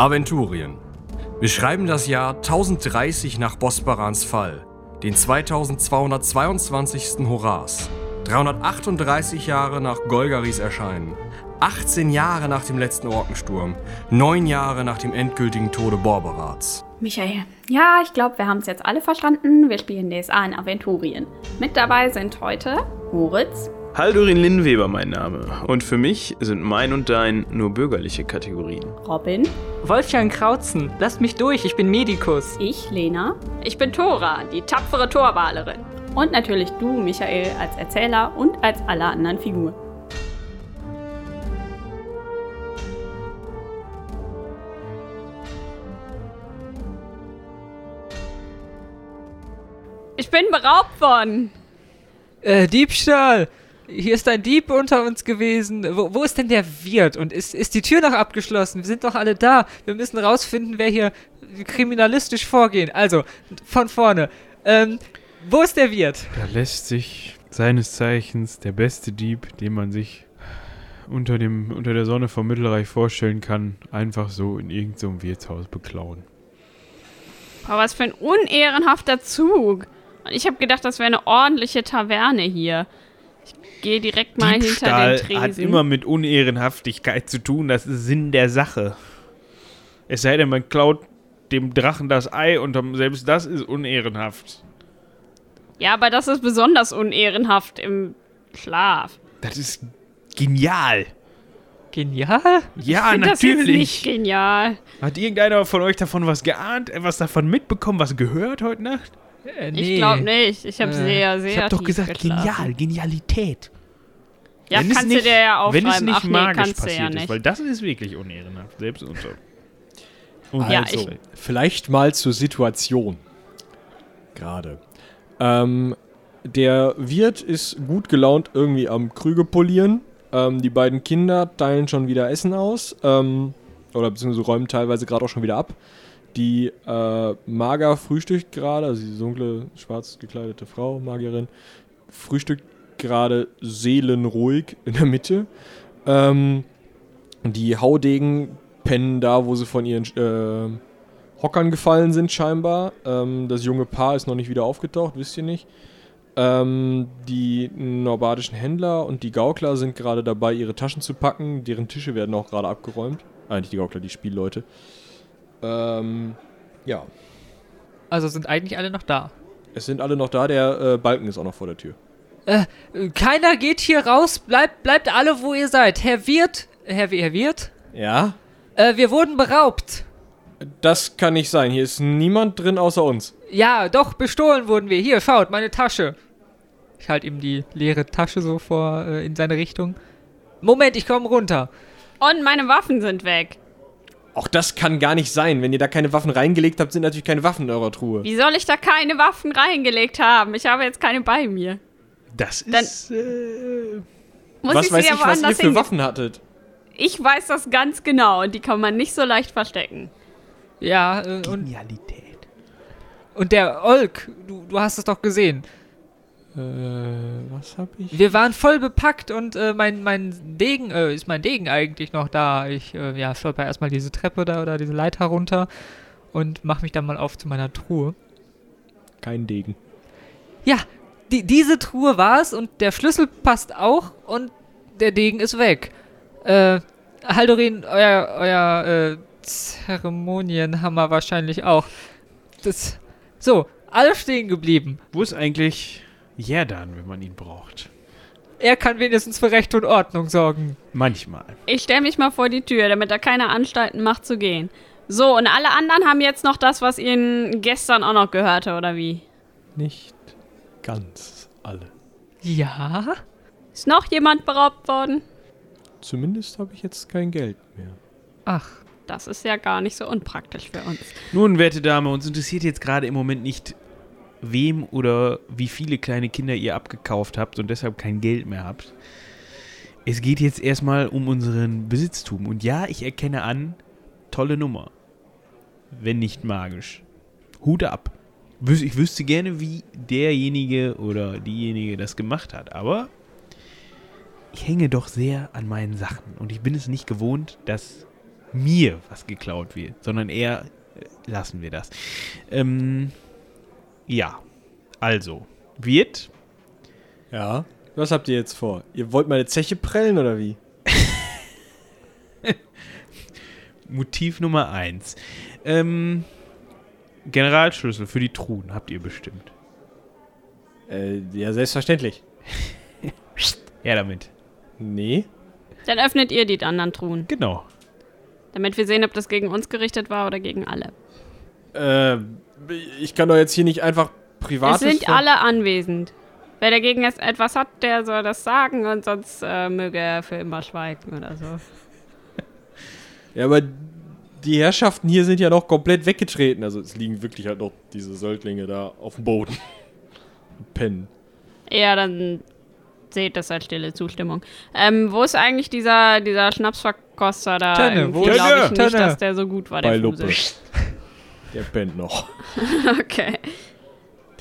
Aventurien. Wir schreiben das Jahr 1030 nach Bosbarans Fall, den 2222. Horas, 338 Jahre nach Golgaris Erscheinen, 18 Jahre nach dem letzten Orkensturm, 9 Jahre nach dem endgültigen Tode Borberats. Michael, ja, ich glaube, wir haben es jetzt alle verstanden. Wir spielen DSA in Aventurien. Mit dabei sind heute Moritz, Haldurin Linnweber mein Name. Und für mich sind mein und dein nur bürgerliche Kategorien. Robin, Wolfgang Krautzen, lasst mich durch, ich bin Medikus. ich, Lena Ich bin Tora, die tapfere Torwalerin. und natürlich du, Michael, als Erzähler und als alle anderen Figuren. Ich bin beraubt worden. Äh, Diebstahl! Hier ist ein Dieb unter uns gewesen. Wo, wo ist denn der Wirt? Und ist, ist die Tür noch abgeschlossen? Wir sind doch alle da. Wir müssen rausfinden, wer hier kriminalistisch vorgehen. Also, von vorne. Ähm, wo ist der Wirt? Da lässt sich seines Zeichens der beste Dieb, den man sich unter, dem, unter der Sonne vom Mittelreich vorstellen kann, einfach so in irgendeinem so Wirtshaus beklauen. Aber was für ein unehrenhafter Zug. Und ich habe gedacht, das wäre eine ordentliche Taverne hier. Ich gehe direkt mal hinter Diebstahl den Tresen. hat immer mit Unehrenhaftigkeit zu tun. Das ist Sinn der Sache. Es sei denn, man klaut dem Drachen das Ei und selbst das ist unehrenhaft. ja, aber das ist besonders unehrenhaft im Schlaf. Das ist genial. Genial? Ja, ich finde das jetzt nicht natürlich. genial. Hat irgendeiner von euch davon was geahnt, etwas davon mitbekommen, was gehört heute Nacht? Äh, Ich glaube nicht. Ich habe Äh, sehr, sehr Ich hab doch gesagt, geschlafen. genial, Genialität. Ja, Wenn es kannst nicht- du dir ja aufschreiben. Wenn es nicht Ach nee, magisch kannst du passiert ja ist, nicht. weil das ist wirklich unehrenhaft, selbst unter. Und Ja, also, ich- vielleicht mal zur Situation. Gerade. Ähm, der Wirt ist gut gelaunt irgendwie am Krüge polieren. Ähm, die beiden Kinder teilen schon wieder Essen aus. Ähm, oder beziehungsweise räumen teilweise gerade auch schon wieder ab. Die äh, Mager frühstückt gerade, also die dunkle, schwarz gekleidete Frau, Magierin, frühstückt gerade seelenruhig in der Mitte. Ähm, die Haudegen pennen da, wo sie von ihren äh, Hockern gefallen sind, scheinbar. Ähm, das junge Paar ist noch nicht wieder aufgetaucht, wisst ihr nicht. Ähm, die norbadischen Händler und die Gaukler sind gerade dabei, ihre Taschen zu packen. Deren Tische werden auch gerade abgeräumt. Nicht die Gaukler, die Spielleute. Ähm, ja. Also sind eigentlich alle noch da. Es sind alle noch da, der äh, Balken ist auch noch vor der Tür. Äh, keiner geht hier raus. Bleibt, bleibt alle, wo ihr seid. Herr Wirt, Herr, Herr Wirt, Ja? äh, wir wurden beraubt. Das kann nicht sein. Hier ist niemand drin außer uns. Ja, doch, bestohlen wurden wir. Hier, schaut, meine Tasche. Ich halte ihm die leere Tasche so vor äh, in seine Richtung. Moment, ich komme runter. Und meine Waffen sind weg. Auch das kann gar nicht sein. Wenn ihr da keine Waffen reingelegt habt, sind natürlich keine Waffen in eurer Truhe. Wie soll ich da keine Waffen reingelegt haben? Ich habe jetzt keine bei mir. das Dann- ist. äh, Muss was ich weiß sie ich, aber was ihr anders für? Waffen hattet? Ich weiß das ganz genau und die kann man nicht so leicht verstecken. Ja, äh, und, Genialität. und der Olk, du, du hast es doch gesehen. Äh, was hab ich? Wir waren voll bepackt und äh, mein, mein Degen, äh, ist mein Degen eigentlich noch da? Ich, äh, ja, stolper erstmal diese Treppe da oder diese Leiter runter und mach mich dann mal auf zu meiner Truhe. Kein Degen. Ja, die, diese Truhe war's und der Schlüssel passt auch und der Degen ist weg. Äh, Haldorin, euer, euer äh, Zeremonienhammer wahrscheinlich auch. Das. So, alle stehen geblieben. Wo ist eigentlich Jerdan, wenn man ihn braucht? Er kann wenigstens für Recht und Ordnung sorgen. Manchmal. Ich stelle mich mal vor die Tür, damit er keine Anstalten macht zu gehen. So, und alle anderen haben jetzt noch das, was ihnen gestern auch noch gehörte, oder wie? Nicht ganz alle. Ja? Ist noch jemand beraubt worden? Zumindest habe ich jetzt kein Geld mehr. Ach. Das ist ja gar nicht so unpraktisch für uns. Nun, werte Dame, uns interessiert jetzt gerade im Moment nicht, wem oder wie viele kleine Kinder ihr abgekauft habt und deshalb kein Geld mehr habt. Es geht jetzt erstmal um unseren Besitztum. Und ja, ich erkenne an, tolle Nummer. Wenn nicht magisch. Hut ab. Ich wüsste gerne, wie derjenige oder diejenige das gemacht hat. Aber ich hänge doch sehr an meinen Sachen. Und ich bin es nicht gewohnt, dass mir was geklaut wird, sondern eher äh, lassen wir das. Ähm, ja, also wird Ja. Was habt ihr jetzt vor? Ihr wollt meine Zeche prellen oder wie? Motiv Nummer eins. Ähm, Generalschlüssel für die Truhen habt ihr bestimmt. Äh, ja, selbstverständlich. Ja, damit. Nee. Dann öffnet ihr die anderen Truhen, Genau. damit wir sehen, ob das gegen uns gerichtet war oder gegen alle. Äh, ich kann doch jetzt hier nicht einfach privates... es sind alle anwesend. Wer dagegen jetzt etwas hat, der soll das sagen und sonst äh, möge er für immer schweigen oder so. Ja, aber die Herrschaften hier sind ja noch komplett weggetreten. Also es liegen wirklich halt noch diese Söldlinge da auf dem Boden. Pennen. Ja, dann seht das als stille Zustimmung. Ähm, wo ist eigentlich dieser, dieser Schnapsverkoster da? Tönne, wo ist- glaube ich nicht, dass der so gut war, der Bei Luppe. Der pennt noch. Okay.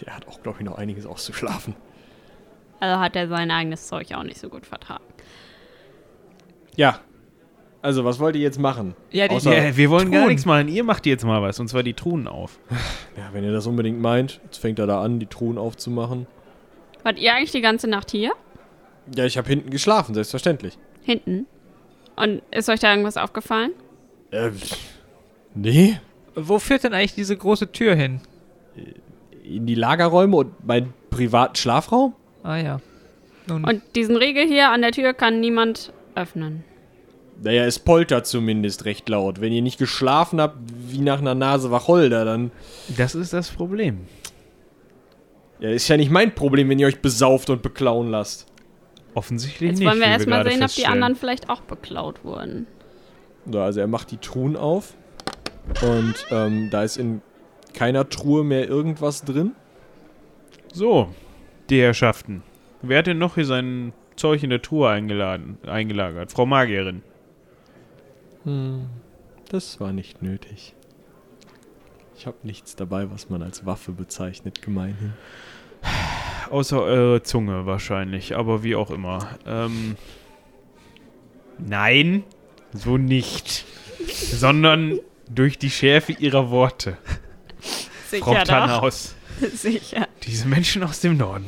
Der hat auch, glaube ich, noch einiges auszuschlafen. Also hat er sein eigenes Zeug auch nicht so gut vertragen. Ja. Also, was wollt ihr jetzt machen? Ja, die, Ja, wir wollen gar Truhen. nichts machen. Ihr macht jetzt mal was, und zwar die Truhen auf. Ja, wenn ihr das unbedingt meint, jetzt fängt er da an, die Truhen aufzumachen. Wart ihr eigentlich die ganze Nacht hier? Ja, ich habe hinten geschlafen, selbstverständlich. Hinten? Und ist euch da irgendwas aufgefallen? Äh, nee. Wo führt denn eigentlich diese große Tür hin? In die Lagerräume und meinen privaten Schlafraum? Ah ja. Nun, Und diesen Riegel hier an der Tür kann niemand öffnen. Naja, es poltert zumindest recht laut. Wenn ihr nicht geschlafen habt, wie nach einer Nase Wacholder, dann. Das ist das Problem. Ja, ist ja nicht mein Problem, wenn ihr euch besauft und beklauen lasst. Offensichtlich Jetzt nicht. wollen wir erstmal sehen, ob die anderen vielleicht auch beklaut wurden. So, also er macht die Truhen auf. Und ähm, da ist in keiner Truhe mehr irgendwas drin. So, die Herrschaften. Wer hat denn noch hier sein Zeug in der Truhe eingeladen, eingelagert? Frau Magierin. Hm, das war nicht nötig. Ich habe nichts dabei, was man als Waffe bezeichnet, gemeinhin. Außer eure Zunge wahrscheinlich, aber wie auch immer. Ähm, nein, so nicht. Sondern durch die Schärfe ihrer Worte. Frau Sicher doch. Tannhaus. Sicher. Diese Menschen aus dem Norden.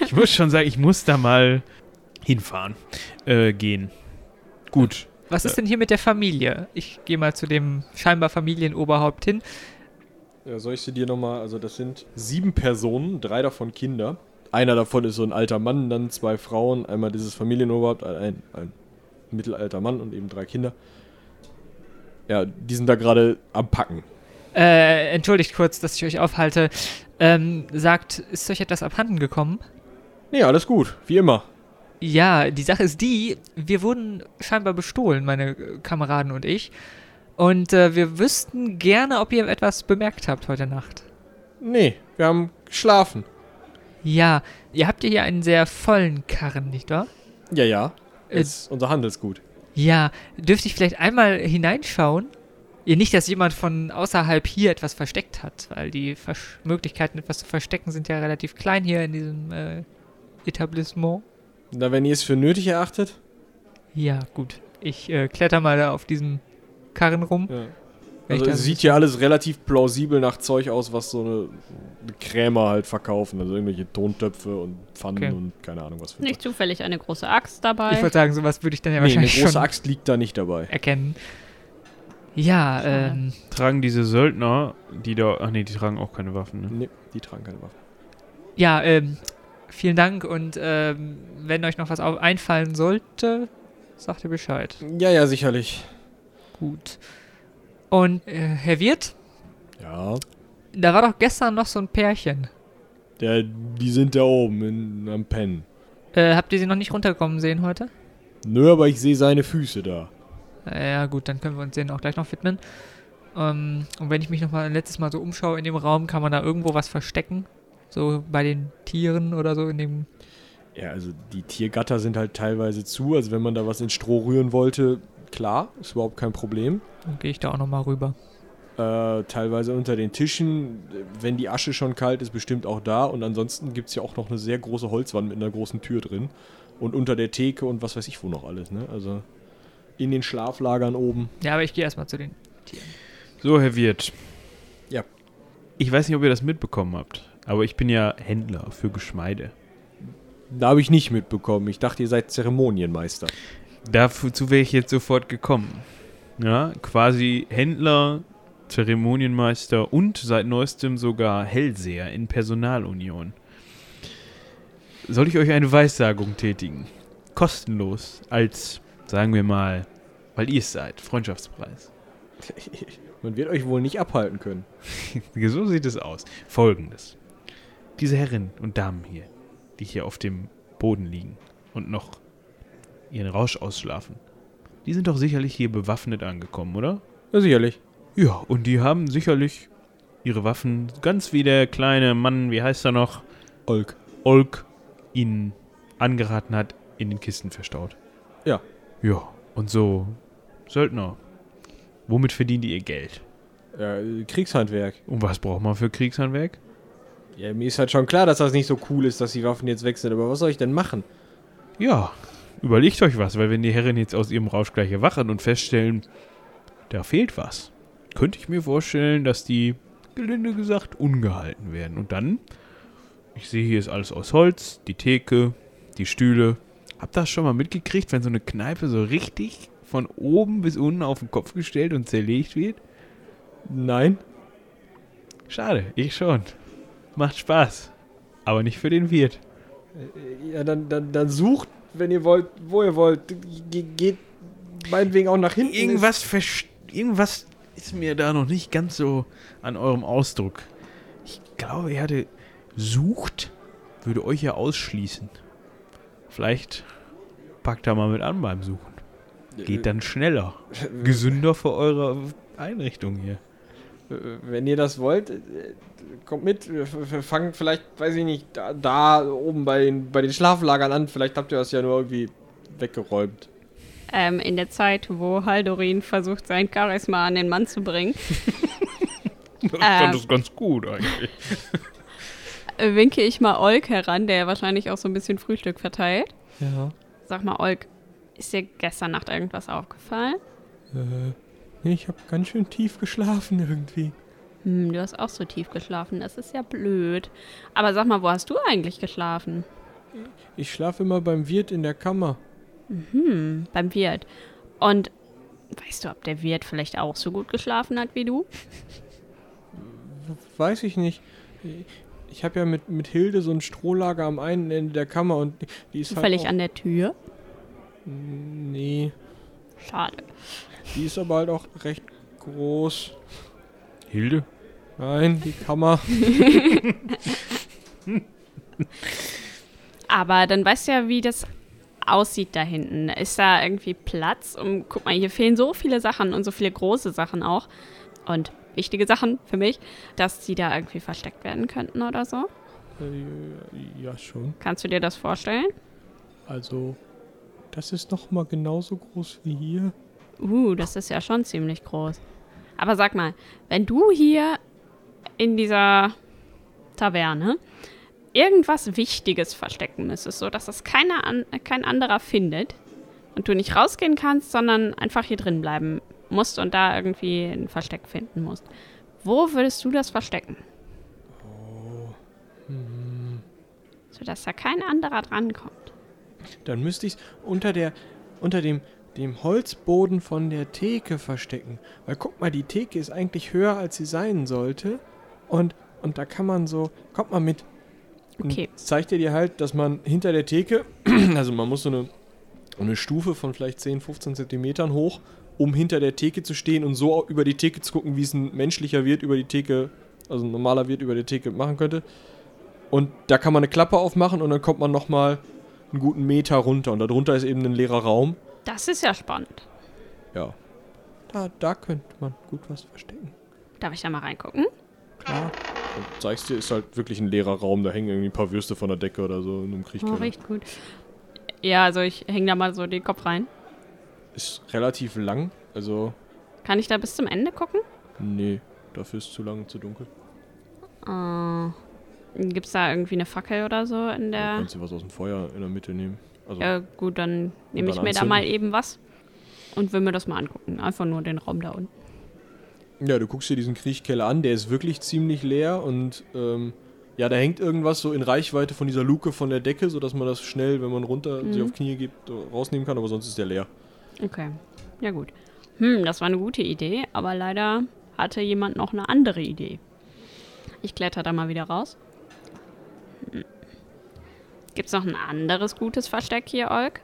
Ich muss schon sagen, ich muss da mal hinfahren. Äh, gehen. Gut. was ist denn hier mit der Familie? Ich gehe mal zu dem scheinbar Familienoberhaupt hin. Ja, soll ich sie dir nochmal, also das sind sieben Personen, drei davon Kinder. Einer davon ist so ein alter Mann, dann zwei Frauen, einmal dieses Familienoberhaupt, ein, ein mittelalter Mann und eben drei Kinder. Ja, die sind da gerade am Packen. Äh, entschuldigt kurz, dass ich euch aufhalte. Ähm, sagt, ist euch etwas abhanden gekommen? Nee, alles gut, wie immer. Ja, die Sache ist die, wir wurden scheinbar bestohlen, meine Kameraden und ich. Und äh, wir wüssten gerne, ob ihr etwas bemerkt habt heute Nacht. Nee, wir haben geschlafen. Ja, ihr habt ja hier einen sehr vollen Karren, nicht wahr? Ja, ja. Äh, Ist unser Handelsgut. Ja, dürfte ich vielleicht einmal hineinschauen? Nicht, dass jemand von außerhalb hier etwas versteckt hat, weil die Versch Möglichkeiten, etwas zu verstecken, sind ja relativ klein hier in diesem äh, Etablissement. Na, wenn ihr es für nötig erachtet. Ja, gut. Ich äh, kletter mal da auf diesem Karren rum. Ja. Also da es so- sieht ja alles relativ plausibel nach Zeug aus, was so eine, eine Krämer halt verkaufen. Also irgendwelche Tontöpfe und Pfannen Okay. und keine Ahnung was für Nicht zufällig eine große Axt dabei. Ich würde sagen, sowas würde ich dann ja Nee, eine wahrscheinlich große schon Axt liegt da nicht dabei. erkennen. Ja, ähm, Tragen diese Söldner, die da. Ach nee, die tragen auch keine Waffen, ne? Nee, die tragen keine Waffen. ja, ähm, vielen Dank und ähm, wenn euch noch was einfallen sollte, sagt ihr Bescheid. Ja, ja, sicherlich. Gut. Und äh, Herr Wirt, Ja. da war doch gestern noch so ein Pärchen. Der, die sind da oben in, am Pennen. Äh, habt ihr sie noch nicht runterkommen sehen heute? Nö, aber ich sehe seine Füße da. Äh, Ja, gut, dann können wir uns denen auch gleich noch widmen. Ähm, und wenn ich mich noch mal ein letztes Mal so umschaue in dem Raum, kann man da irgendwo was verstecken? So bei den Tieren oder so in dem. Ja, also die Tiergatter sind halt teilweise zu. Also wenn man da was in Stroh rühren wollte, klar, ist überhaupt kein Problem. Dann gehe ich da auch noch mal rüber. Äh, teilweise unter den Tischen, wenn die Asche schon kalt ist, bestimmt auch da. Und ansonsten gibt es ja auch noch eine sehr große Holzwand mit einer großen Tür drin. Und unter der Theke und was weiß ich wo noch alles, ne? Also in den Schlaflagern oben. Ja, aber ich gehe erstmal zu den. So, Herr Wirt. Ja. Ich weiß nicht, ob ihr das mitbekommen habt, aber ich bin ja Händler für Geschmeide. Da habe ich nicht mitbekommen. Ich dachte, ihr seid Zeremonienmeister. Dazu wäre ich jetzt sofort gekommen. Ja, quasi Händler, Zeremonienmeister und seit neuestem sogar Hellseher in Personalunion. Soll ich euch eine Weissagung tätigen? Kostenlos, als, sagen wir mal, weil ihr es seid, Freundschaftspreis. Man wird euch wohl nicht abhalten können. So sieht es aus. Folgendes. Diese Herren und Damen hier, die hier auf dem Boden liegen und noch ihren Rausch ausschlafen, die sind doch sicherlich hier bewaffnet angekommen, oder? Ja, sicherlich. Ja, und die haben sicherlich ihre Waffen, ganz wie der kleine Mann, wie heißt er noch, Olk. Olk, ihnen angeraten hat, in den Kisten verstaut. Ja. Ja, und so, Söldner, womit verdienen die ihr Geld? Ja, Kriegshandwerk. Und was braucht man für Kriegshandwerk? Ja, mir ist halt schon klar, dass das nicht so cool ist, dass die Waffen jetzt weg sind. Aber was soll ich denn machen? Ja, überlegt euch was, weil wenn die Herren jetzt aus ihrem Rausch gleich erwachen und feststellen, da fehlt was, könnte ich mir vorstellen, dass die, gelinde gesagt, ungehalten werden. Und dann, ich sehe hier ist alles aus Holz, die Theke, die Stühle. Habt ihr das schon mal mitgekriegt, wenn so eine Kneipe so richtig von oben bis unten auf den Kopf gestellt und zerlegt wird? Nein. Schade, ich schon. Macht Spaß. Aber nicht für den Wirt. Ja, dann, dann, dann sucht, wenn ihr wollt, wo ihr wollt. Ge geht meinetwegen auch nach hinten. Irgendwas, irgendwas ist mir da noch nicht ganz so an eurem Ausdruck. Ich glaube, er hatte sucht, würde euch ja ausschließen. Vielleicht packt er mal mit an beim Suchen. Geht dann schneller. Gesünder für eure Einrichtung hier. Wenn ihr das wollt, kommt mit. Wir fangen vielleicht, weiß ich nicht, da, da oben bei den, bei den Schlaflagern an. Vielleicht habt ihr das ja nur irgendwie weggeräumt. Ähm, in der Zeit, wo Haldorin versucht, sein Charisma an den Mann zu bringen, Ich fand das ganz gut eigentlich. äh, winke ich mal Olk heran, der wahrscheinlich auch so ein bisschen Frühstück verteilt. Ja. Sag mal, Olk, ist dir gestern Nacht irgendwas aufgefallen? Äh, nee, ich habe ganz schön tief geschlafen irgendwie. Hm, du hast auch so tief geschlafen, das ist ja blöd. Aber sag mal, wo hast du eigentlich geschlafen? Ich schlafe immer beim Wirt in der Kammer. Hm, beim Wirt. Und weißt du, ob der Wirt vielleicht auch so gut geschlafen hat wie du? Weiß ich nicht. Ich habe ja mit, mit Hilde so ein Strohlager am einen Ende der Kammer und die ist Zufällig halt an der Tür? Nee, Schade. die ist aber halt auch recht groß. Hilde? Nein, die Kammer. Aber dann weißt du ja, wie das aussieht da hinten. Ist da irgendwie Platz? Und guck mal, hier fehlen so viele Sachen und so viele große Sachen auch. Und wichtige Sachen für mich, dass die da irgendwie versteckt werden könnten oder so. Äh, ja, schon. Kannst du dir das vorstellen? Also, das ist noch mal genauso groß wie hier. Uh, das ist ja schon ziemlich groß. Aber sag mal, wenn du hier in dieser Taverne irgendwas Wichtiges verstecken müsstest, so dass das keiner an, kein anderer findet und du nicht rausgehen kannst, sondern einfach hier drin bleiben musst und da irgendwie ein Versteck finden musst, wo würdest du das verstecken? Sodass da kein anderer drankommt. Dann müsste ich es unter der unter dem dem Holzboden von der Theke verstecken. Weil guck mal, die Theke ist eigentlich höher, als sie sein sollte. Und, und da kann man so, kommt mal mit. Und Okay. es zeigt er dir halt, dass man hinter der Theke, also man muss so eine, eine Stufe von vielleicht 10, 15 Zentimetern hoch, um hinter der Theke zu stehen und so über die Theke zu gucken, wie es ein menschlicher Wirt über die Theke, also ein normaler Wirt über die Theke machen könnte. Und da kann man eine Klappe aufmachen und dann kommt man nochmal einen guten Meter runter. Und darunter ist eben ein leerer Raum. Das ist ja spannend. Ja. Da, da könnte man gut was verstecken. Darf ich da mal reingucken? Klar. Und zeigst dir, ist halt wirklich ein leerer Raum. Da hängen irgendwie ein paar Würste von der Decke oder so in einem Oh, Kriechkeller. riecht gut. Ja, also ich hänge da mal so den Kopf rein. ist relativ lang. Also, Kann ich da bis zum Ende gucken? nee, dafür ist zu lang und zu dunkel. Äh, Gibt es da irgendwie eine Fackel oder so in der. kannst du was aus dem Feuer in der Mitte nehmen. Also, Ja, gut, dann nehme ich mir da mal eben was. und will mir das mal angucken. Einfach nur den Raum da unten. Ja, du guckst dir diesen Kriechkeller an, der ist wirklich ziemlich leer und ähm, ja, da hängt irgendwas so in Reichweite von dieser Luke von der Decke, sodass man das schnell, wenn man runter sich auf Knie gibt, rausnehmen kann, aber sonst ist der leer. Okay, ja gut. Hm, das war eine gute Idee, aber leider hatte jemand noch eine andere Idee. Ich kletter da mal wieder raus. Hm. Gibt's noch ein anderes gutes Versteck hier, Olk?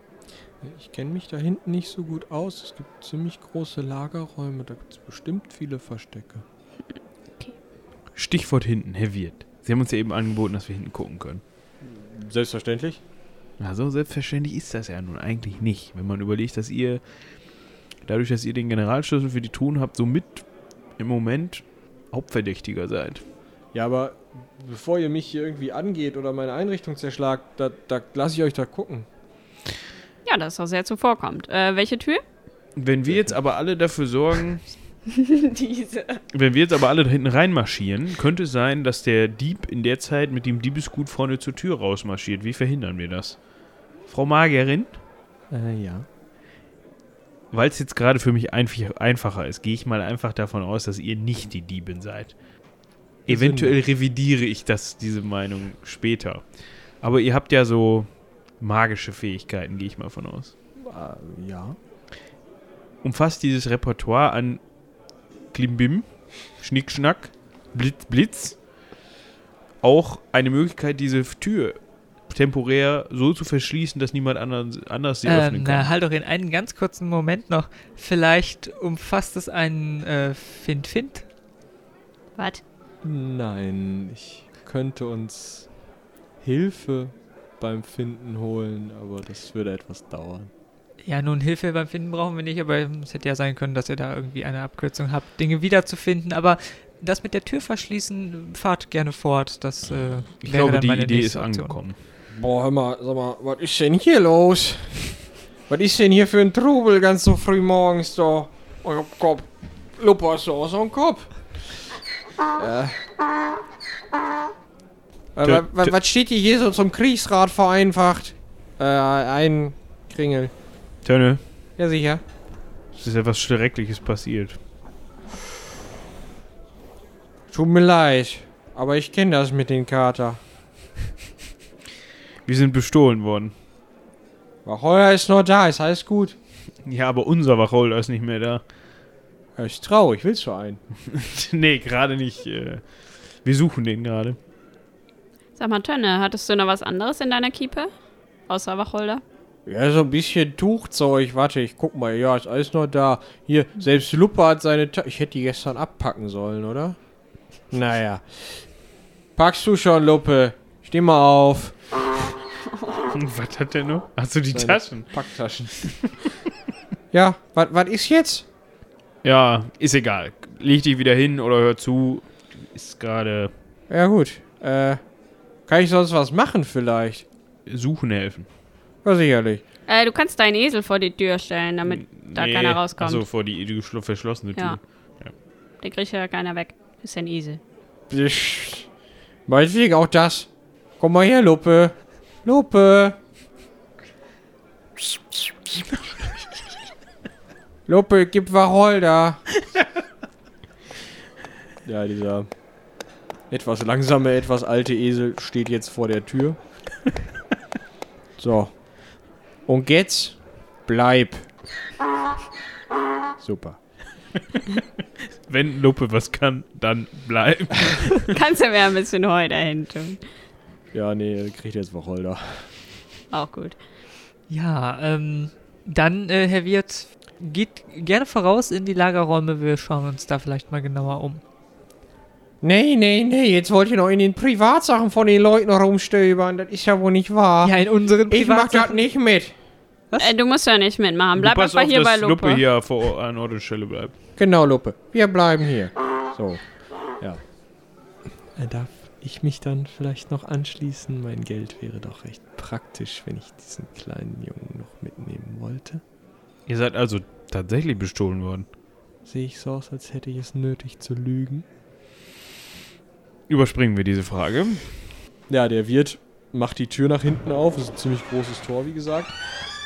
Ich kenne mich da hinten nicht so gut aus. Es gibt ziemlich große Lagerräume, da gibt es bestimmt viele Verstecke. Stichwort hinten, Herr Wirt. Sie haben uns ja eben angeboten, dass wir hinten gucken können. Selbstverständlich. Na, so selbstverständlich ist das ja nun eigentlich nicht. Wenn man überlegt, dass ihr, dadurch, dass ihr den Generalschlüssel für die Truhen habt, somit im Moment Hauptverdächtiger seid. Ja, aber bevor ihr mich hier irgendwie angeht oder meine Einrichtung zerschlagt, da, da lasse ich euch da gucken. Ja, das ist doch sehr zuvorkommt. Äh, welche Tür? Wenn wir jetzt aber alle dafür sorgen, Diese. wenn wir jetzt aber alle da hinten reinmarschieren, könnte es sein, dass der Dieb in der Zeit mit dem Diebesgut vorne zur Tür rausmarschiert. Wie verhindern wir das? Frau Magierin? Äh, ja. Weil es jetzt gerade für mich einfach, einfacher ist, gehe ich mal einfach davon aus, dass ihr nicht die Diebin seid. Eventuell revidiere ich das, diese Meinung später. Aber ihr habt ja so magische Fähigkeiten, gehe ich mal von aus. Äh, ja. Umfasst dieses Repertoire an Klimbim, Schnickschnack, Blitz, Blitz auch eine Möglichkeit, diese Tür temporär so zu verschließen, dass niemand anders, anders sie Ähm, öffnen na, kann. halt doch in einen ganz kurzen Moment noch. Vielleicht umfasst es einen äh, Find-Find? Was? Nein, ich könnte uns Hilfe beim Finden holen, aber das würde etwas dauern. Ja, nun Hilfe beim Finden brauchen wir nicht, aber es hätte ja sein können, dass ihr da irgendwie eine Abkürzung habt, Dinge wiederzufinden. Aber das mit der Tür verschließen, fahrt gerne fort. Das äh, Ich wäre glaube, dann die meine Idee ist Aktion. angekommen. Boah, hör mal, sag mal, was ist denn hier los? Was ist denn hier für ein Trubel ganz so früh morgens da? Euer Kopf. Lupa hast du auch so einen Kopf? Ja. Äh, Tö- wa- wa- tö- was steht hier, hier so zum Kriegsrat vereinfacht? Äh, ein Kringel. Tönne, Ja, sicher. es ist etwas Schreckliches passiert. Tut mir leid, aber ich kenne das mit den Kater. Wir sind bestohlen worden. Wacholder ist noch da, ist alles gut. Ja, aber unser Wacholder ist nicht mehr da. Ja, ist traurig, willst du einen? nee, gerade nicht. Äh, wir suchen den gerade. Sag mal, Tönne, hattest du noch was anderes in deiner Kiepe? Außer Wacholder? Ja, so ein bisschen Tuchzeug. Warte, ich guck mal. Ja, ist alles noch da. Hier, selbst Luppe hat seine... Ta ich hätte die gestern abpacken sollen, oder? Naja. Packst du schon, Luppe? Steh mal auf. Was hat der noch? Hast du die Seine Taschen? Packtaschen. ja, was ist jetzt? Ja, ist egal. Leg dich wieder hin oder hör zu. Ist gerade Ja, gut. Äh, kann ich sonst was machen vielleicht? suchen helfen. Ja, sicherlich. Äh, du kannst deinen Esel vor die Tür stellen, damit da keiner rauskommt. Achso, vor die, die verschlossene Tür. Ja. Den kriegt ja keiner weg. Ist ja ein Esel. Psst. Meinetwegen auch das. Komm mal her, Luppe. Luppe. Luppe, gib Wacholder. ja, dieser etwas langsame, etwas alte Esel steht jetzt vor der Tür. So. Und jetzt bleib. Super. Wenn Luppe was kann, dann bleib. Kannst du mir ein bisschen Heu dahin tun. Ja, nee, kriegt jetzt Wacholder. Auch gut. Ja, ähm, dann, äh, Herr Wirt, geht gerne voraus in die Lagerräume. Wir schauen uns da vielleicht mal genauer um. Nee, nee, nee, jetzt wollt ihr noch in den Privatsachen von den Leuten rumstöbern. Das ist ja wohl nicht wahr. Ja, in unseren ich mach das Privatsachen- nicht mit. Äh, du musst ja nicht mitmachen. Bleib einfach hier bei dass Lupe. Luppe hier vor, an Ort und Stelle bleibt. Genau, Luppe. Wir bleiben hier. So. Ja. Äh, Darf ich mich dann vielleicht noch anschließen? Mein Geld wäre doch recht praktisch, wenn ich diesen kleinen Jungen noch mitnehmen wollte. Ihr seid also tatsächlich bestohlen worden. Sehe ich so aus, als hätte ich es nötig zu lügen? Überspringen wir diese Frage. Ja, der Wirt macht die Tür nach hinten auf. Das ist ein ziemlich großes Tor, wie gesagt.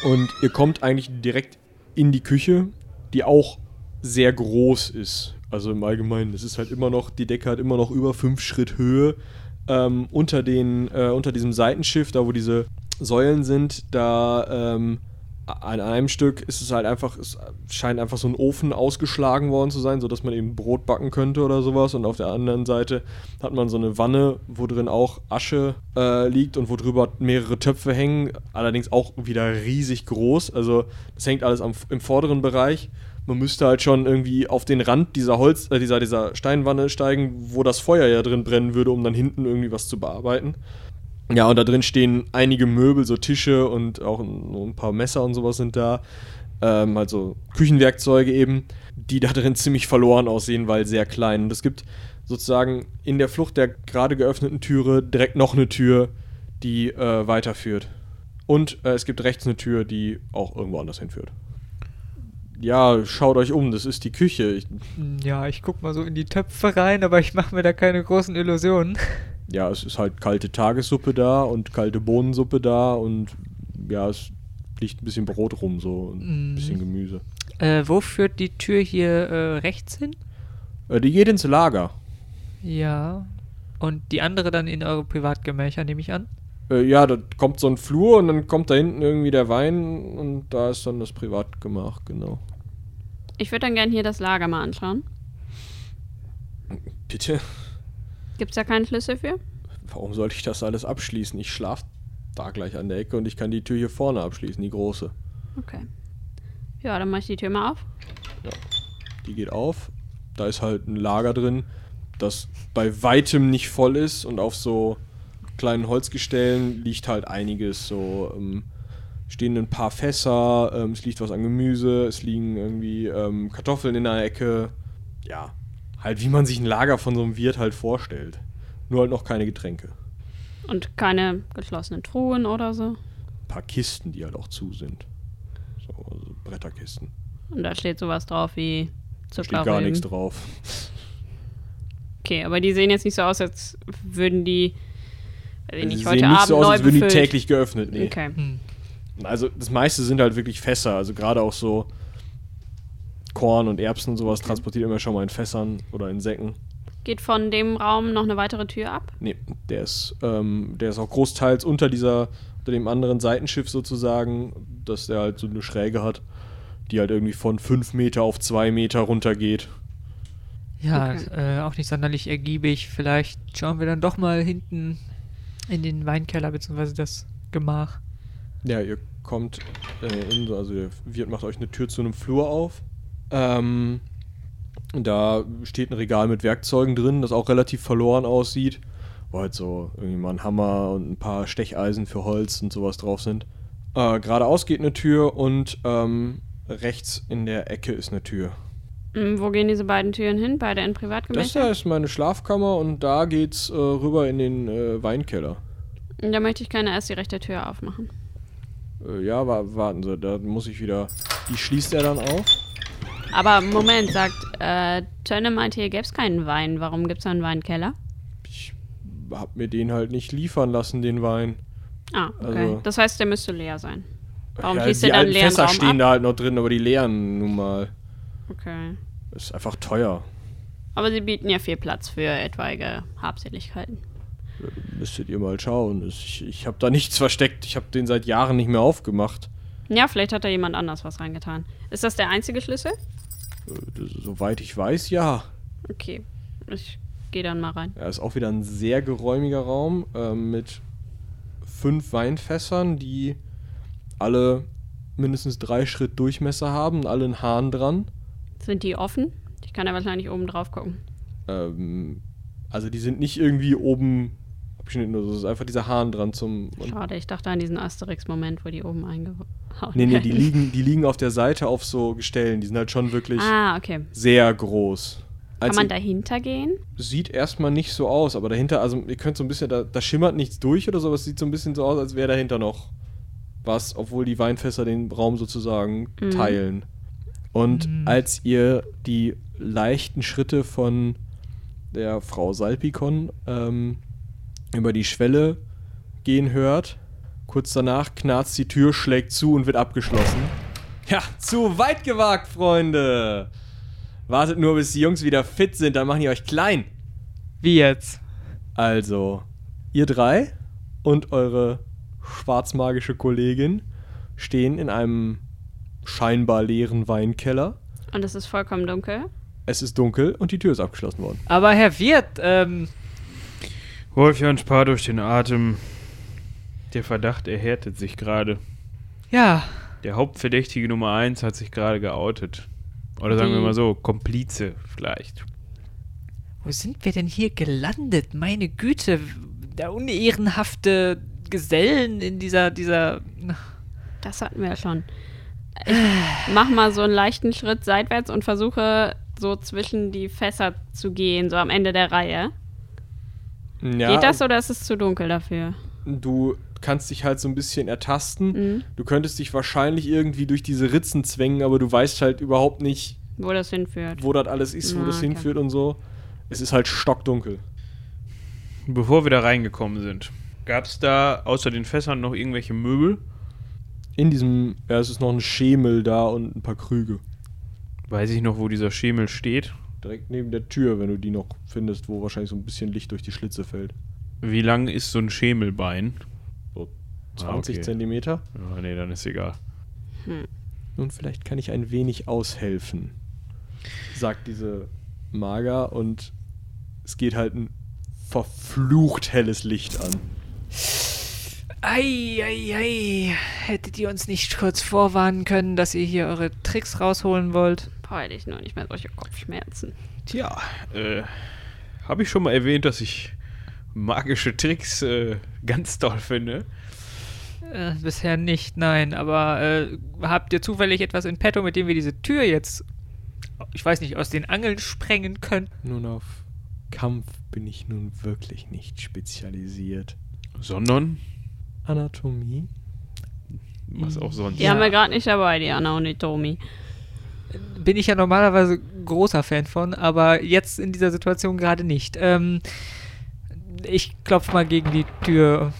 Und ihr kommt eigentlich direkt in die Küche, die auch sehr groß ist. Also im Allgemeinen, das ist halt immer noch, die Decke hat immer noch über fünf Schritt Höhe. Ähm, unter, den, äh, unter diesem Seitenschiff, da wo diese Säulen sind, da ähm, an einem Stück ist es halt einfach, es scheint einfach so ein Ofen ausgeschlagen worden zu sein, sodass man eben Brot backen könnte oder sowas. Und auf der anderen Seite hat man so eine Wanne, wo drin auch Asche äh, liegt und wo drüber mehrere Töpfe hängen, allerdings auch wieder riesig groß. Also das hängt alles am, im vorderen Bereich. Man müsste halt schon irgendwie auf den Rand dieser Holz, äh, dieser, dieser Steinwanne steigen, wo das Feuer ja drin brennen würde, um dann hinten irgendwie was zu bearbeiten. Ja, und da drin stehen einige Möbel, so Tische und auch ein, paar Messer und sowas sind da. Ähm, also Küchenwerkzeuge eben, die da drin ziemlich verloren aussehen, weil sehr klein. Und es gibt sozusagen in der Flucht der gerade geöffneten Türe direkt noch eine Tür, die äh, weiterführt. Und äh, es gibt rechts eine Tür, die auch irgendwo anders hinführt. Ja, schaut euch um, das ist die Küche. Ich, Ja, ich guck mal so in die Töpfe rein, aber ich mache mir da keine großen Illusionen. Ja, es ist halt kalte Tagessuppe da und kalte Bohnensuppe da und ja, es liegt ein bisschen Brot rum, so und ein Mhm. bisschen Gemüse. Äh, wo führt die Tür hier äh, rechts hin? Äh, die geht ins Lager. Ja. Und die andere dann in eure Privatgemächer, nehme ich an? Äh, ja, da kommt so ein Flur und dann kommt da hinten irgendwie der Wein und da ist dann das Privatgemach, genau. Ich würde dann gerne hier das Lager mal anschauen. Bitte? Gibt es da keinen Schlüssel für? Warum sollte ich das alles abschließen? Ich schlaf da gleich an der Ecke und ich kann die Tür hier vorne abschließen, die große. Okay. Ja, dann mache ich die Tür mal auf. Die geht auf. Da ist halt ein Lager drin, das bei weitem nicht voll ist und auf so kleinen Holzgestellen liegt halt einiges. So ähm, stehen ein paar Fässer, ähm, es liegt was an Gemüse, es liegen irgendwie ähm, Kartoffeln in der Ecke. Ja, halt wie man sich ein Lager von so einem Wirt halt vorstellt. Nur halt noch keine Getränke. Und keine geschlossenen Truhen oder so. Ein paar Kisten, die halt auch zu sind. So, also Bretterkisten. Und da steht sowas drauf wie Da steht gar nichts drauf. Okay, aber die sehen jetzt nicht so aus, als würden die, weiß ich nicht, sehen heute nicht Abend so aus, als würden die befüllt. täglich geöffnet. Nee. Okay. Hm. Also das meiste sind halt wirklich Fässer, also gerade auch so Korn und Erbsen und sowas transportiert immer schon mal in Fässern oder in Säcken. Geht von dem Raum noch eine weitere Tür ab? Nee, der ist, ähm, der ist auch großteils unter dieser, unter dem anderen Seitenschiff sozusagen, dass der halt so eine Schräge hat, die halt irgendwie von 5 Meter auf 2 Meter runtergeht. Ja, Okay. äh, auch nicht sonderlich ergiebig. Vielleicht schauen wir dann doch mal hinten in den Weinkeller bzw. das Gemach. Ja, ihr kommt äh, in, so- also der Wirt macht euch eine Tür zu einem Flur auf. Ähm, da steht ein Regal mit Werkzeugen drin, das auch relativ verloren aussieht. Wo halt so irgendwie mal ein Hammer und ein paar Stecheisen für Holz und sowas drauf sind. Äh, geradeaus geht eine Tür und ähm, rechts in der Ecke ist eine Tür. Hm, wo gehen diese beiden Türen hin? Beide in Das Privatgemächer? da ist meine Schlafkammer und da geht's äh, rüber in den äh, Weinkeller. Da möchte ich gerne erst die rechte Tür aufmachen. Äh, ja, wa warten Sie, da muss ich wieder. Die schließt er dann auf. Aber Moment, sagt, äh, Tönne meinte, hier gäbe es keinen Wein. Warum gibt es einen Weinkeller? Ich hab mir den halt nicht liefern lassen, den Wein. Ah, okay. Also- das heißt, der müsste leer sein. Warum ja, schließt die ihr dann alten leeren Fässer Raum stehen ab? da halt noch drin, aber die leeren nun mal. Okay. Ist einfach teuer. Aber sie bieten ja viel Platz für etwaige Habseligkeiten. Müsstet ihr mal schauen. Ich, ich habe da nichts versteckt. Ich habe den seit Jahren nicht mehr aufgemacht. Ja, vielleicht hat da jemand anders was reingetan. Ist das der einzige Schlüssel? Äh, Soweit ich weiß, ja. Okay. Ich gehe dann mal rein. Ja, ist auch wieder ein sehr geräumiger Raum ähm, mit fünf Weinfässern, die alle mindestens drei Schritt Durchmesser haben und alle einen Hahn dran. Sind die offen? Ich kann ja wahrscheinlich oben drauf gucken. Ähm, also die sind nicht irgendwie oben abgeschnitten oder so. Es ist einfach dieser Hahn dran zum. Schade, ich dachte an diesen Asterix-Moment, wo die oben eingehauen Nee, nee, die liegen, die liegen auf der Seite auf so Gestellen. Die sind halt schon wirklich Ah, okay. sehr groß. Kann Also, man dahinter gehen? Sieht erstmal nicht so aus, aber dahinter, also ihr könnt so ein bisschen, da, da schimmert nichts durch oder so, aber es sieht so ein bisschen so aus, als wäre dahinter noch was, obwohl die Weinfässer den Raum sozusagen Mhm. teilen. Und Mhm. als ihr die leichten Schritte von der Frau Salpikon ähm, über die Schwelle gehen hört, kurz danach knarzt die Tür, schlägt zu und wird abgeschlossen. Ja, zu weit gewagt, Freunde. Wartet nur, bis die Jungs wieder fit sind, dann machen die euch klein. Wie jetzt? Also, ihr drei und eure schwarzmagische Kollegin stehen in einem scheinbar leeren Weinkeller. Und es ist vollkommen dunkel. Es ist dunkel und die Tür ist abgeschlossen worden. Aber Herr Wirt, ähm, Wolfjan spart durch den Atem. Der Verdacht erhärtet sich gerade. ja, Der Hauptverdächtige Nummer 1 hat sich gerade geoutet. Oder sagen wir Die- mal so, Komplize vielleicht. wo sind wir denn hier gelandet? Meine Güte, der unehrenhafte Gesellen in dieser, dieser. Das hatten wir ja schon. Ich mach mal so einen leichten Schritt seitwärts und versuche so zwischen die Fässer zu gehen, so am Ende der Reihe. Ja, Geht das oder ist es zu dunkel dafür? Du kannst dich halt so ein bisschen ertasten. Mhm. Du könntest dich wahrscheinlich irgendwie durch diese Ritzen zwängen, aber du weißt halt überhaupt nicht, Wo das hinführt. wo das alles ist, wo Ah, das okay. hinführt und so. Es ist halt stockdunkel. Bevor wir da reingekommen sind, gab es da außer den Fässern noch irgendwelche Möbel? In diesem, ja, es ist noch ein Schemel da und ein paar Krüge. Weiß ich noch, wo dieser Schemel steht? Direkt neben der Tür, wenn du die noch findest, wo wahrscheinlich so ein bisschen Licht durch die Schlitze fällt. Wie lang ist so ein Schemelbein? So Ah, 20 okay. Zentimeter. Ja, nee, dann ist egal. Nun, vielleicht kann ich ein wenig aushelfen, sagt diese Mager und es geht halt ein verflucht helles Licht an. Ei, ei, ei. Hättet ihr uns nicht kurz vorwarnen können, dass ihr hier eure Tricks rausholen wollt? Hätte ich nur nicht mehr solche Kopfschmerzen. Tja, äh, habe ich schon mal erwähnt, dass ich magische Tricks äh, ganz toll finde? Äh, bisher nicht, nein. Aber äh, habt ihr zufällig etwas in petto, mit dem wir diese Tür jetzt, ich weiß nicht, aus den Angeln sprengen können? Nun auf Kampf bin ich nun wirklich nicht spezialisiert. Sondern, Anatomie? was auch sonst. Die Ja. haben wir gerade nicht dabei, die Anna und die Tomi. Bin ich ja normalerweise großer Fan von, aber jetzt in dieser Situation gerade nicht. Ähm, ich klopfe mal gegen die Tür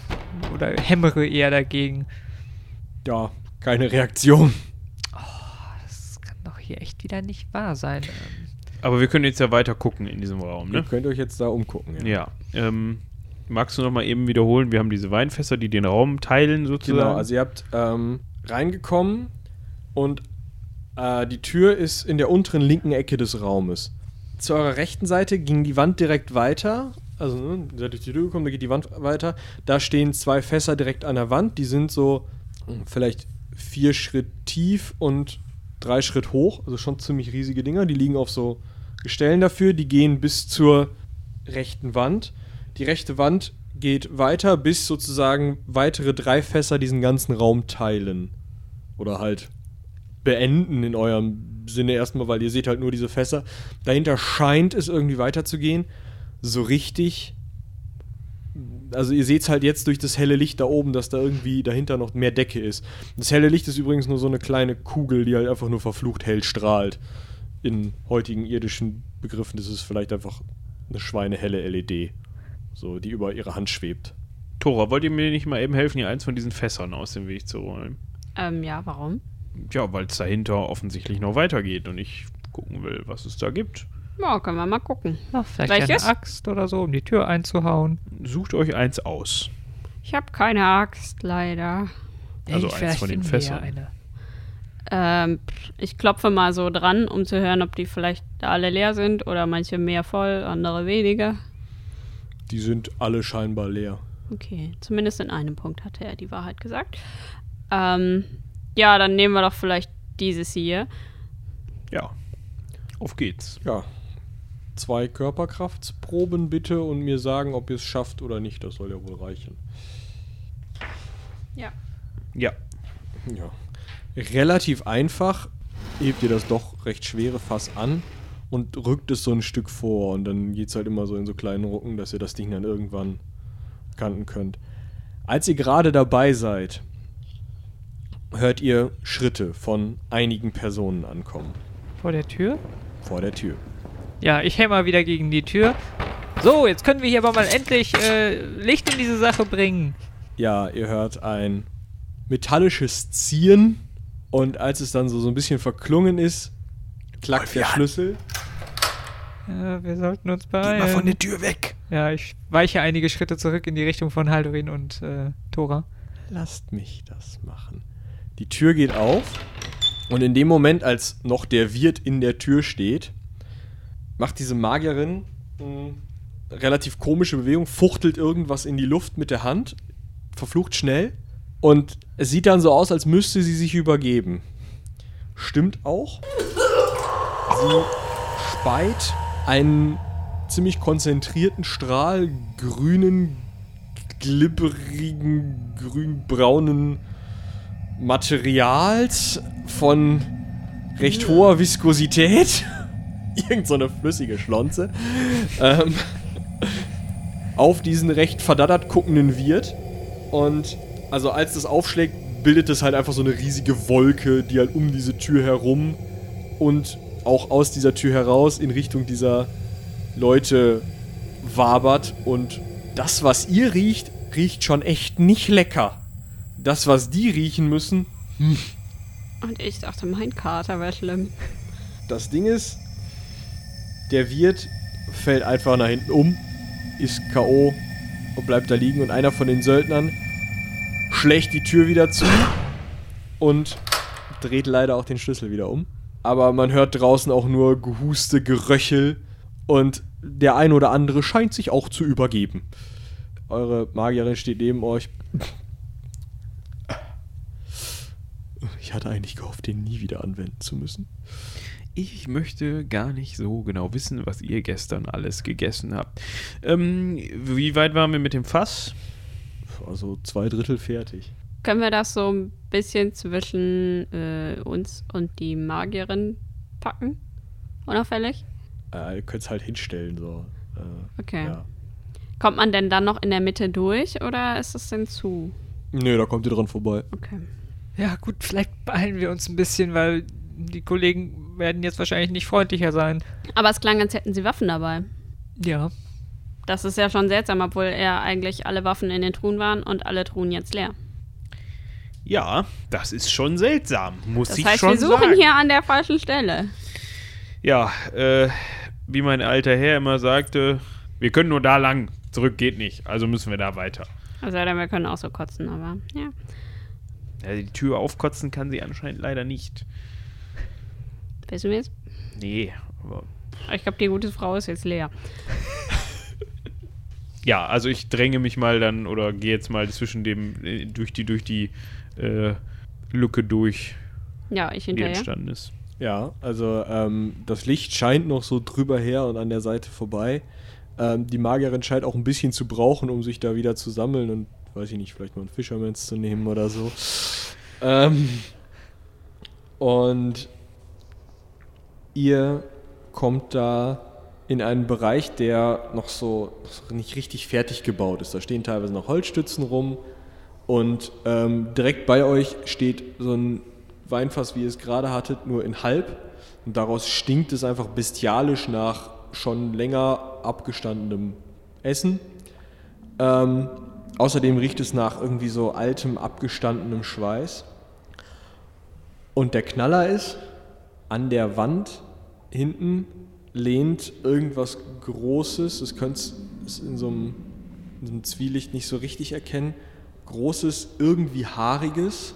oder hämmere eher dagegen. Ja, keine Reaktion. Das kann doch hier echt wieder nicht wahr sein. Ähm, Aber wir können jetzt ja weiter gucken in diesem Raum, Ihr ne? könnt euch jetzt da umgucken. Ja. Ähm, magst du noch mal eben wiederholen? Wir haben diese Weinfässer, die den Raum teilen sozusagen. Genau, also ihr habt ähm, reingekommen und äh, die Tür ist in der unteren linken Ecke des Raumes. Zu eurer rechten Seite ging die Wand direkt weiter. Also, ne, ihr seid durch die Tür gekommen, da geht die Wand weiter. Da stehen zwei Fässer direkt an der Wand. Die sind so hm, vielleicht vier Schritt tief und drei Schritt hoch. Also schon ziemlich riesige Dinger. Die liegen auf so Gestellen dafür. Die gehen bis zur rechten Wand. Die rechte Wand geht weiter, bis sozusagen weitere drei Fässer diesen ganzen Raum teilen. Oder halt beenden in eurem Sinne erstmal, weil ihr seht halt nur diese Fässer. Dahinter scheint es irgendwie weiterzugehen. So richtig. Also ihr seht es halt jetzt durch das helle Licht da oben, dass da irgendwie dahinter noch mehr Decke ist. Das helle Licht ist übrigens nur so eine kleine Kugel, die halt einfach nur verflucht hell strahlt. In heutigen irdischen Begriffen ist es vielleicht einfach eine schweinehelle LED. So, die über ihre Hand schwebt. Tora, wollt ihr mir nicht mal eben helfen, hier eins von diesen Fässern aus dem Weg zu räumen? Ähm, ja, warum? Ja, weil es dahinter offensichtlich noch weitergeht und ich gucken will, was es da gibt. Ja, können wir mal gucken. ja, vielleicht Welches? eine Axt oder so, um die Tür einzuhauen. Sucht euch eins aus. Ich habe keine Axt, leider. Also Ey, eins von den Fässern. eine. Ähm, ich klopfe mal so dran, um zu hören, ob die vielleicht alle leer sind oder manche mehr voll, andere weniger. Die sind alle scheinbar leer. Okay, zumindest in einem Punkt hatte er die Wahrheit gesagt. Ähm, ja, dann nehmen wir doch vielleicht dieses hier. Ja. Auf geht's. Ja. Zwei Körperkraftsproben bitte und mir sagen, ob ihr es schafft oder nicht. Das soll ja wohl reichen. Ja. Ja. Ja. Relativ einfach hebt ihr das doch recht schwere Fass an und rückt es so ein Stück vor und dann geht es halt immer so in so kleinen Rucken, dass ihr das Ding dann irgendwann kanten könnt. Als ihr gerade dabei seid, hört ihr Schritte von einigen Personen ankommen Vor der Tür? vor der Tür. Ja, ich hämmer wieder gegen die Tür. So, jetzt können wir hier aber mal endlich äh, Licht in diese Sache bringen. Ja, ihr hört ein metallisches Ziehen Und als es dann so, so ein bisschen verklungen ist, klackt der Schlüssel. Ja, wir sollten uns Geh mal beeilen. von der Tür weg. ja, ich weiche einige Schritte zurück in die Richtung von Haldorin und äh, Tora. Lasst mich das machen. Die Tür geht auf und in dem Moment, als noch der Wirt in der Tür steht, macht diese Magierin mh, relativ komische Bewegung, fuchtelt irgendwas in die Luft mit der Hand, verflucht schnell und es sieht dann so aus, als müsste sie sich übergeben. Stimmt auch. Sie speit einen ziemlich konzentrierten Strahl grünen, glibberigen, grünbraunen Materials von recht hoher Viskosität. Irgend so eine flüssige Schlonze. ähm, auf diesen recht verdattert guckenden Wirt. Und also als das aufschlägt, bildet es halt einfach so eine riesige Wolke, die halt um diese Tür herum und auch aus dieser Tür heraus in Richtung dieser Leute wabert. Und das, was ihr riecht, riecht schon echt nicht lecker. Das, was die riechen müssen, Und ich dachte, mein Kater wäre schlimm. das Ding ist, der Wirt fällt einfach nach hinten um, ist K.O. und bleibt da liegen. Und einer von den Söldnern schlägt die Tür wieder zu und dreht leider auch den Schlüssel wieder um. Aber man hört draußen auch nur Gehuste, Geröchel und der ein oder andere scheint sich auch zu übergeben. Eure Magierin steht neben euch. Ich hatte eigentlich gehofft, den nie wieder anwenden zu müssen. Ich möchte gar nicht so genau wissen, was ihr gestern alles gegessen habt. Ähm, wie weit waren wir mit dem Fass? Also zwei Drittel fertig. Können wir das so ein bisschen zwischen äh, uns und die Magierin packen? Unauffällig? Äh, ihr könnt es halt hinstellen, so. Äh, Okay. ja. Kommt man denn dann noch in der Mitte durch oder ist es denn zu? Nö, da kommt ihr dran vorbei. Okay. Ja, gut, vielleicht beeilen wir uns ein bisschen, weil die Kollegen werden jetzt wahrscheinlich nicht freundlicher sein. Aber es klang, als hätten sie Waffen dabei. Ja. Das ist ja schon seltsam, obwohl ja eigentlich alle Waffen in den Truhen waren und alle Truhen jetzt leer. Ja, das ist schon seltsam, muss Das ich heißt, schon wir suchen sagen. hier an der falschen Stelle. Ja, äh, wie mein alter Herr immer sagte, wir können nur da lang, zurück geht nicht, also müssen wir da weiter. Also wir können auch so kotzen, aber ja. Ja, die Tür aufkotzen kann sie anscheinend leider nicht. Wissen wir es? Nee, aber Ich glaube, die gute Frau ist jetzt leer. Ja, also ich dränge mich mal dann oder gehe jetzt mal zwischen dem, äh, durch die, durch die äh, Lücke durch, Ja, ich die hinterher. entstanden ist. Ja, also ähm, das Licht scheint noch so drüber her und an der Seite vorbei. Ähm, die Magierin scheint auch ein bisschen zu brauchen, um sich da wieder zu sammeln und, weiß ich nicht, vielleicht mal einen Fishermans zu nehmen oder so. Ähm, und ihr kommt da in einen Bereich, der noch so, nicht richtig fertig gebaut ist. Da stehen teilweise noch Holzstützen rum und ähm, direkt bei euch steht so ein Weinfass, wie ihr es gerade hattet, nur in halb. Und daraus stinkt es einfach bestialisch nach schon länger abgestandenem Essen. Ähm, außerdem riecht es nach irgendwie so altem, abgestandenem Schweiß. Und der Knaller ist, an der Wand hinten lehnt irgendwas Großes. Das könnt ihr in so in so einem Zwielicht nicht so richtig erkennen. Großes, irgendwie haariges.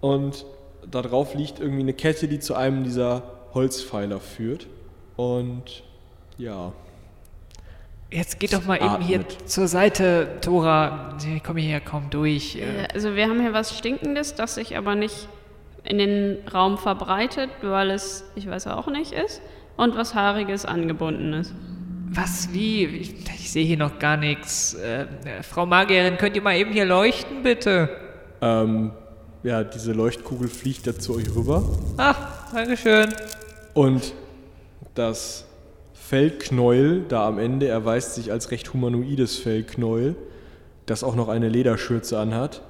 Und da drauf liegt irgendwie eine Kette, die zu einem dieser Holzpfeiler führt. Und ja, Jetzt geht doch mal eben hier zur Seite, Tora. Ich komme hier kaum durch. Also wir haben hier was Stinkendes, das sich aber nicht in den Raum verbreitet, weil es, ich weiß auch nicht, ist. Und was Haariges angebunden ist. Was, wie? Ich, ich sehe hier noch gar nichts. Äh, äh, Frau Magierin, könnt ihr mal eben hier leuchten, bitte? ähm, ja, diese Leuchtkugel fliegt da zu euch rüber. Ach, Dankeschön. Und das Fellknäuel da am Ende erweist sich als recht humanoides Fellknäuel, das auch noch eine Lederschürze anhat.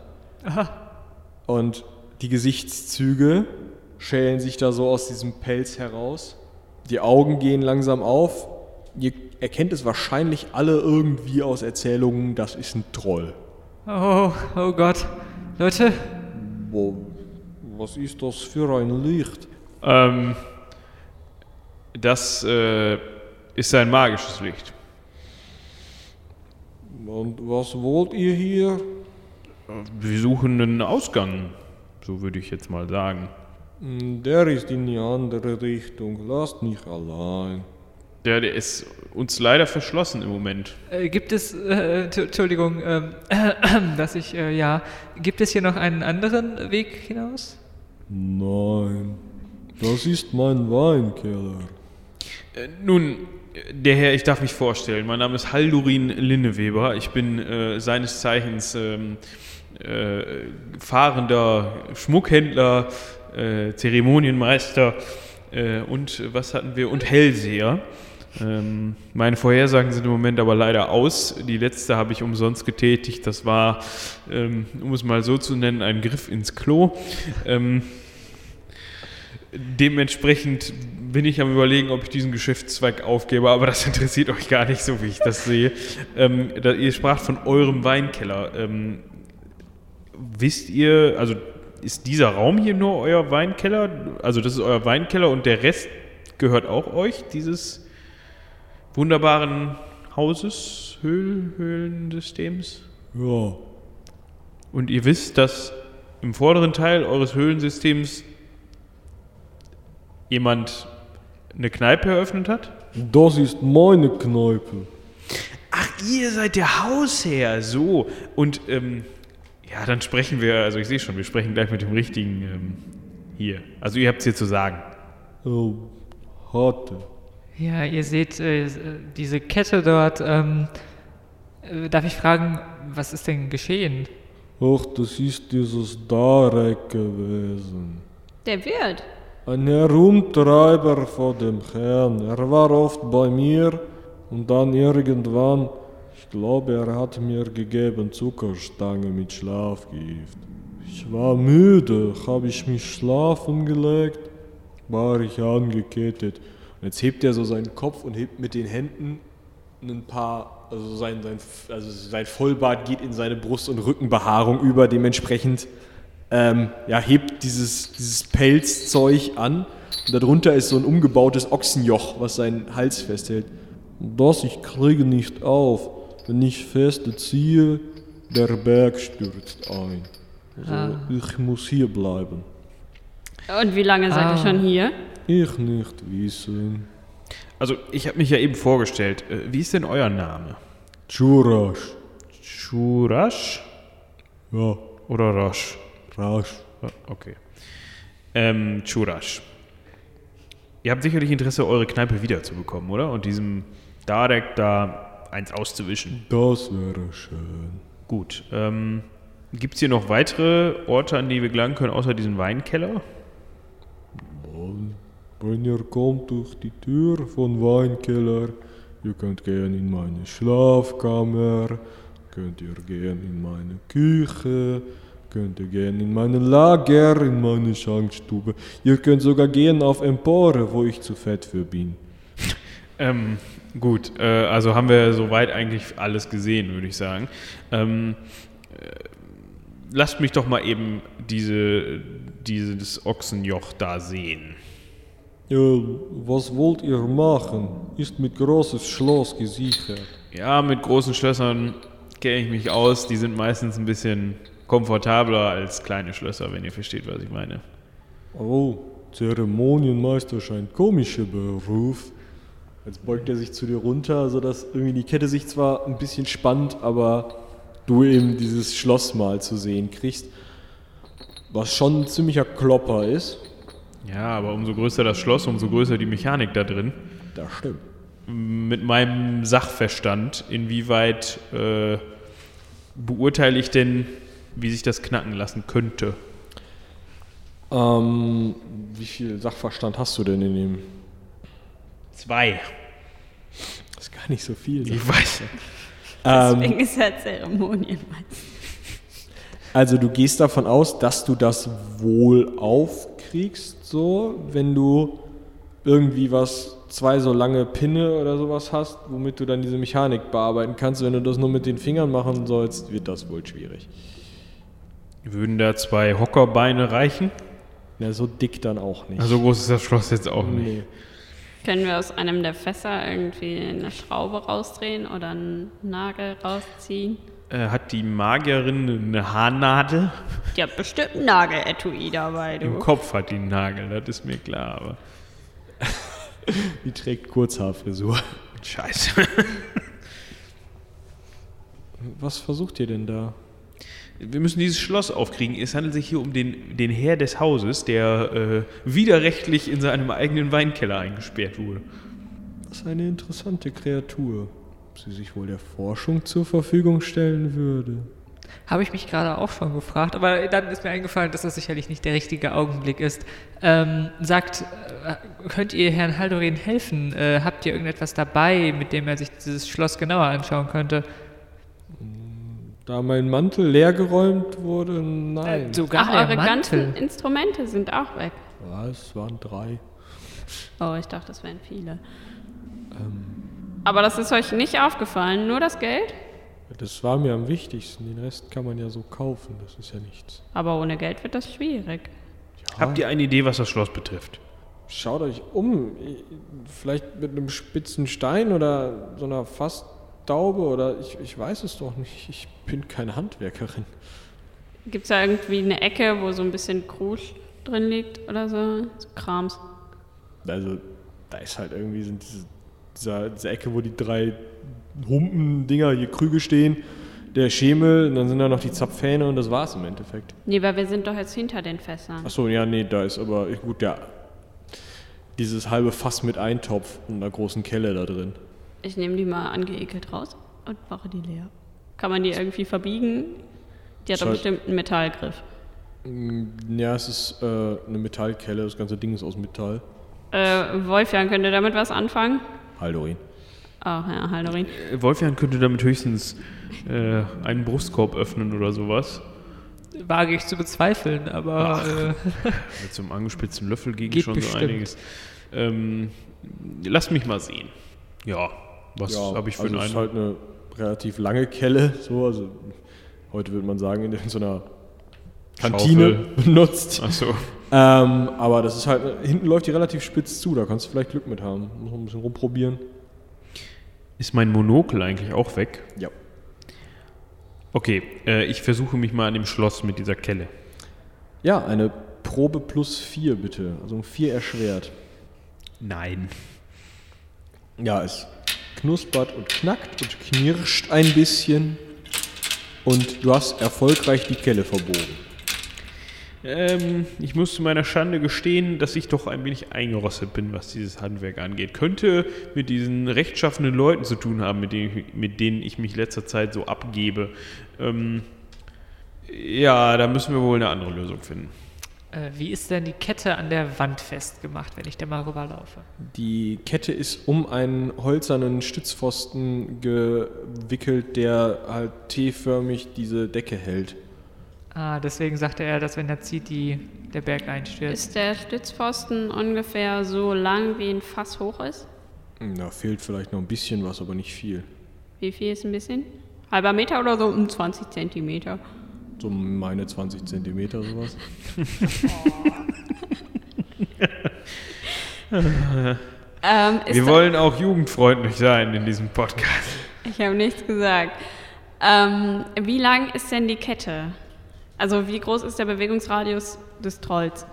Und die Gesichtszüge schälen sich da so aus diesem Pelz heraus. Die Augen gehen langsam auf. Ihr erkennt es wahrscheinlich alle irgendwie aus Erzählungen, das ist ein Troll. Oh, oh Gott. Leute, Wo, Was ist das für ein Licht? Ähm, das äh, ist ein magisches Licht. Und was wollt ihr hier? Wir suchen einen Ausgang, so würde ich jetzt mal sagen. Hm, Der ist in die andere Richtung. Lasst mich allein. Der, der ist uns leider verschlossen im Moment. Äh, gibt es, äh, Entschuldigung, ähm, dass ich, äh, ja, gibt es hier noch einen anderen Weg hinaus? Nein, das ist mein Weinkeller. Äh, nun, äh, der Herr, ich darf mich vorstellen. Mein Name ist Haldurin Linneweber. Ich bin äh, seines Zeichens ähm, äh, fahrender Schmuckhändler, äh, Zeremonienmeister äh, und was hatten wir? Und Hellseher. Ähm, meine Vorhersagen sind im Moment aber leider aus. Die letzte habe ich umsonst getätigt. Das war, ähm, um es mal so zu nennen, ein Griff ins Klo. Ähm, Dementsprechend bin ich am überlegen, ob ich diesen Geschäftszweig aufgebe, aber das interessiert euch gar nicht, so wie ich das sehe. Ähm, da, ihr spracht von eurem Weinkeller. Ähm, wisst ihr, also ist dieser Raum hier nur euer Weinkeller? Also das ist euer Weinkeller und der Rest gehört auch euch, dieses wunderbaren Hauses, Höhl, Höhlensystems? Ja, Und ihr wisst, dass im vorderen Teil eures Höhlensystems jemand eine Kneipe eröffnet hat? das ist meine Kneipe. Ach, ihr seid der Hausherr, so. Und ähm, ja, dann sprechen wir, also ich sehe schon, wir sprechen gleich mit dem richtigen ähm, hier. Also ihr habt es hier zu sagen. Oh, hatte. Ja, ihr seht äh, diese Kette dort. Ähm, äh, darf ich fragen, was ist denn geschehen? Ach, das ist dieses Darek gewesen. Der Wirt. Ein Herumtreiber vor dem Herrn. Er war oft bei mir und dann irgendwann, ich glaube, er hat mir gegeben Zuckerstange mit Schlafgift. Ich war müde, habe ich mich schlafen gelegt, war ich angekettet. Und jetzt hebt er so seinen Kopf und hebt mit den Händen ein paar, also sein, sein, also sein Vollbart geht in seine Brust- und Rückenbehaarung über, dementsprechend ähm, ja, hebt dieses, dieses Pelzzeug an und darunter ist so ein umgebautes Ochsenjoch, was seinen Hals festhält. Das ich kriege nicht auf. Wenn ich feste ziehe, der Berg stürzt ein. Also Ah. ich muss hier bleiben. Und wie lange seid ihr Ah. schon hier? Ich nicht wissen. Also ich habe mich ja eben vorgestellt. Äh, wie ist denn euer Name? Churash. Shurash Ja, oder Rosh? Rasch. Ah, Okay. Ähm, Churash. Ihr habt sicherlich Interesse, eure Kneipe wiederzubekommen, oder? Und diesem Darek da eins auszuwischen. Das wäre schön. Gut. Ähm, Gibt es hier noch weitere Orte, an die wir gelangen können, außer diesen Weinkeller? Und wenn ihr kommt durch die Tür von Weinkeller, ihr könnt gehen in meine Schlafkammer, könnt ihr gehen in meine Küche, könnt ihr gehen in meine Lager, in meine Schankstube. Ihr könnt sogar gehen auf Empore, wo ich zu fett für bin. Ähm, gut, äh, also haben wir soweit eigentlich alles gesehen, würde ich sagen. Ähm, äh, lasst mich doch mal eben diese, dieses Ochsenjoch da sehen. Ja, was wollt ihr machen? Ist mit großes Schloss gesichert. Ja, mit großen Schlössern kenne ich mich aus. Die sind meistens ein bisschen komfortabler als kleine Schlösser, wenn ihr versteht, was ich meine. Oh, Zeremonienmeister scheint komischer Beruf. Jetzt beugt er sich zu dir runter, sodass irgendwie die Kette sich zwar ein bisschen spannt, aber du eben dieses Schloss mal zu sehen kriegst. Was schon ein ziemlicher Klopper ist. Ja, aber umso größer das Schloss, umso größer die Mechanik da drin. Das stimmt. Mit meinem Sachverstand, inwieweit äh, beurteile ich denn, wie sich das knacken lassen könnte? Ähm, wie viel Sachverstand hast du denn in dem? Zwei. Das ist gar nicht so viel. Ich weiß. Ähm, Deswegen ist er Zeremonienmeister. Also du gehst davon aus, dass du das wohl aufkriegst, so, wenn du irgendwie was, zwei so lange Pinne oder sowas hast, womit du dann diese Mechanik bearbeiten kannst. Wenn du das nur mit den Fingern machen sollst, wird das wohl schwierig. Würden da zwei Hockerbeine reichen? Ja, so dick dann auch nicht. Also so groß ist das Schloss jetzt auch nicht. nee. Können wir aus einem der Fässer irgendwie eine Schraube rausdrehen oder einen Nagel rausziehen? Äh, hat die Magierin eine Haarnadel? Die hat bestimmt ein Nageletui dabei, Im du. Kopf hat die einen Nagel, das ist mir klar, aber Die trägt Kurzhaarfrisur. scheiße. Was versucht ihr denn da? Wir müssen dieses Schloss aufkriegen. Es handelt sich hier um den, den Herr des Hauses, der äh, widerrechtlich in seinem eigenen Weinkeller eingesperrt wurde. Das ist eine interessante Kreatur. Ob sie sich wohl der Forschung zur Verfügung stellen würde. Habe ich mich gerade auch schon gefragt, aber dann ist mir eingefallen, dass das sicherlich nicht der richtige Augenblick ist. Ähm, sagt, äh, könnt ihr Herrn Haldorin helfen? Äh, habt ihr irgendetwas dabei, mit dem er sich dieses Schloss genauer anschauen könnte? Da mein Mantel leergeräumt wurde, nein. Äh, sogar Ach, eure Mantel. ganzen Instrumente sind auch weg. Was? Waren drei. Oh, ich dachte, das wären viele. Aber das ist euch nicht aufgefallen, nur das Geld? Das war mir am wichtigsten. Den Rest kann man ja so kaufen. Das ist ja nichts. Aber ohne Geld wird das schwierig. Habt ihr eine Idee, was das Schloss betrifft? Schaut euch um. Vielleicht mit einem spitzen Stein oder so einer Fassdaube oder ich, ich weiß es doch nicht. Ich bin keine Handwerkerin. Gibt es da irgendwie eine Ecke, wo so ein bisschen Krusch drin liegt oder so? So Krams. Also, da ist halt irgendwie sind diese, dieser, diese Ecke, wo die drei Humpen-Dinger, hier Krüge stehen, der Schemel, und dann sind da noch die Zapfhähne und das war's im Endeffekt. Nee, weil wir sind doch jetzt hinter den Fässern. Achso, ja, nee, da ist aber, gut, ja, dieses halbe Fass mit Eintopf und einer großen Kelle da drin. Ich nehme die mal angeekelt raus und mache die leer. Kann man die irgendwie verbiegen? Die hat doch bestimmt einen Metallgriff. Mm, Ja, es ist äh, eine Metallkelle, das ganze Ding ist aus Metall. Äh, Wolfjan, könnt ihr damit was anfangen? Haldorin. Oh, ja, Haldorin. Äh, Wolfjan könnte damit höchstens äh, einen Brustkorb öffnen oder sowas. Wage ich zu bezweifeln, aber äh, Mit so einem angespitzten Löffel ging Geht schon bestimmt. so einiges. Ähm, lasst mich mal sehen. Ja, was ja, habe ich für also einen es ist halt eine relativ lange Kelle, so, also heute würde man sagen, in so einer Kantine benutzt. Achso. Ähm, aber das ist halt, hinten läuft die relativ spitz zu, da kannst du vielleicht Glück mit haben. Muss noch ein bisschen rumprobieren. Ist mein Monokel eigentlich auch weg? Ja. Okay, äh, ich versuche mich mal an dem Schloss mit dieser Kelle. Ja, eine Probe plus 4 bitte. Also um 4 erschwert. Nein. Ja, es knuspert und knackt und knirscht ein bisschen. Und du hast erfolgreich die Kelle verbogen. Ähm, ich muss zu meiner Schande gestehen, dass ich doch ein wenig eingerostet bin, was dieses Handwerk angeht. Könnte mit diesen rechtschaffenen Leuten zu tun haben, mit denen ich, mit denen ich mich letzter Zeit so abgebe. Ähm, ja, da müssen wir wohl eine andere Lösung finden. Äh, wie ist denn die Kette an der Wand festgemacht, wenn ich da mal rüberlaufe? Die Kette ist um einen holzernen Stützpfosten gewickelt, der halt T-förmig diese Decke hält. Ah, deswegen sagte er, dass wenn er zieht, die, der Berg einstürzt. Ist der Stützpfosten ungefähr so lang, wie ein Fass hoch ist? Da fehlt vielleicht noch ein bisschen was, aber nicht viel. Wie viel ist ein bisschen? Halber Meter oder so um 20 Zentimeter? So meine 20 Zentimeter sowas. Ähm, Wir wollen auch jugendfreundlich sein in diesem Podcast. Ich habe nichts gesagt. Ähm, wie lang ist denn die Kette? Also wie groß ist der Bewegungsradius des Trolls?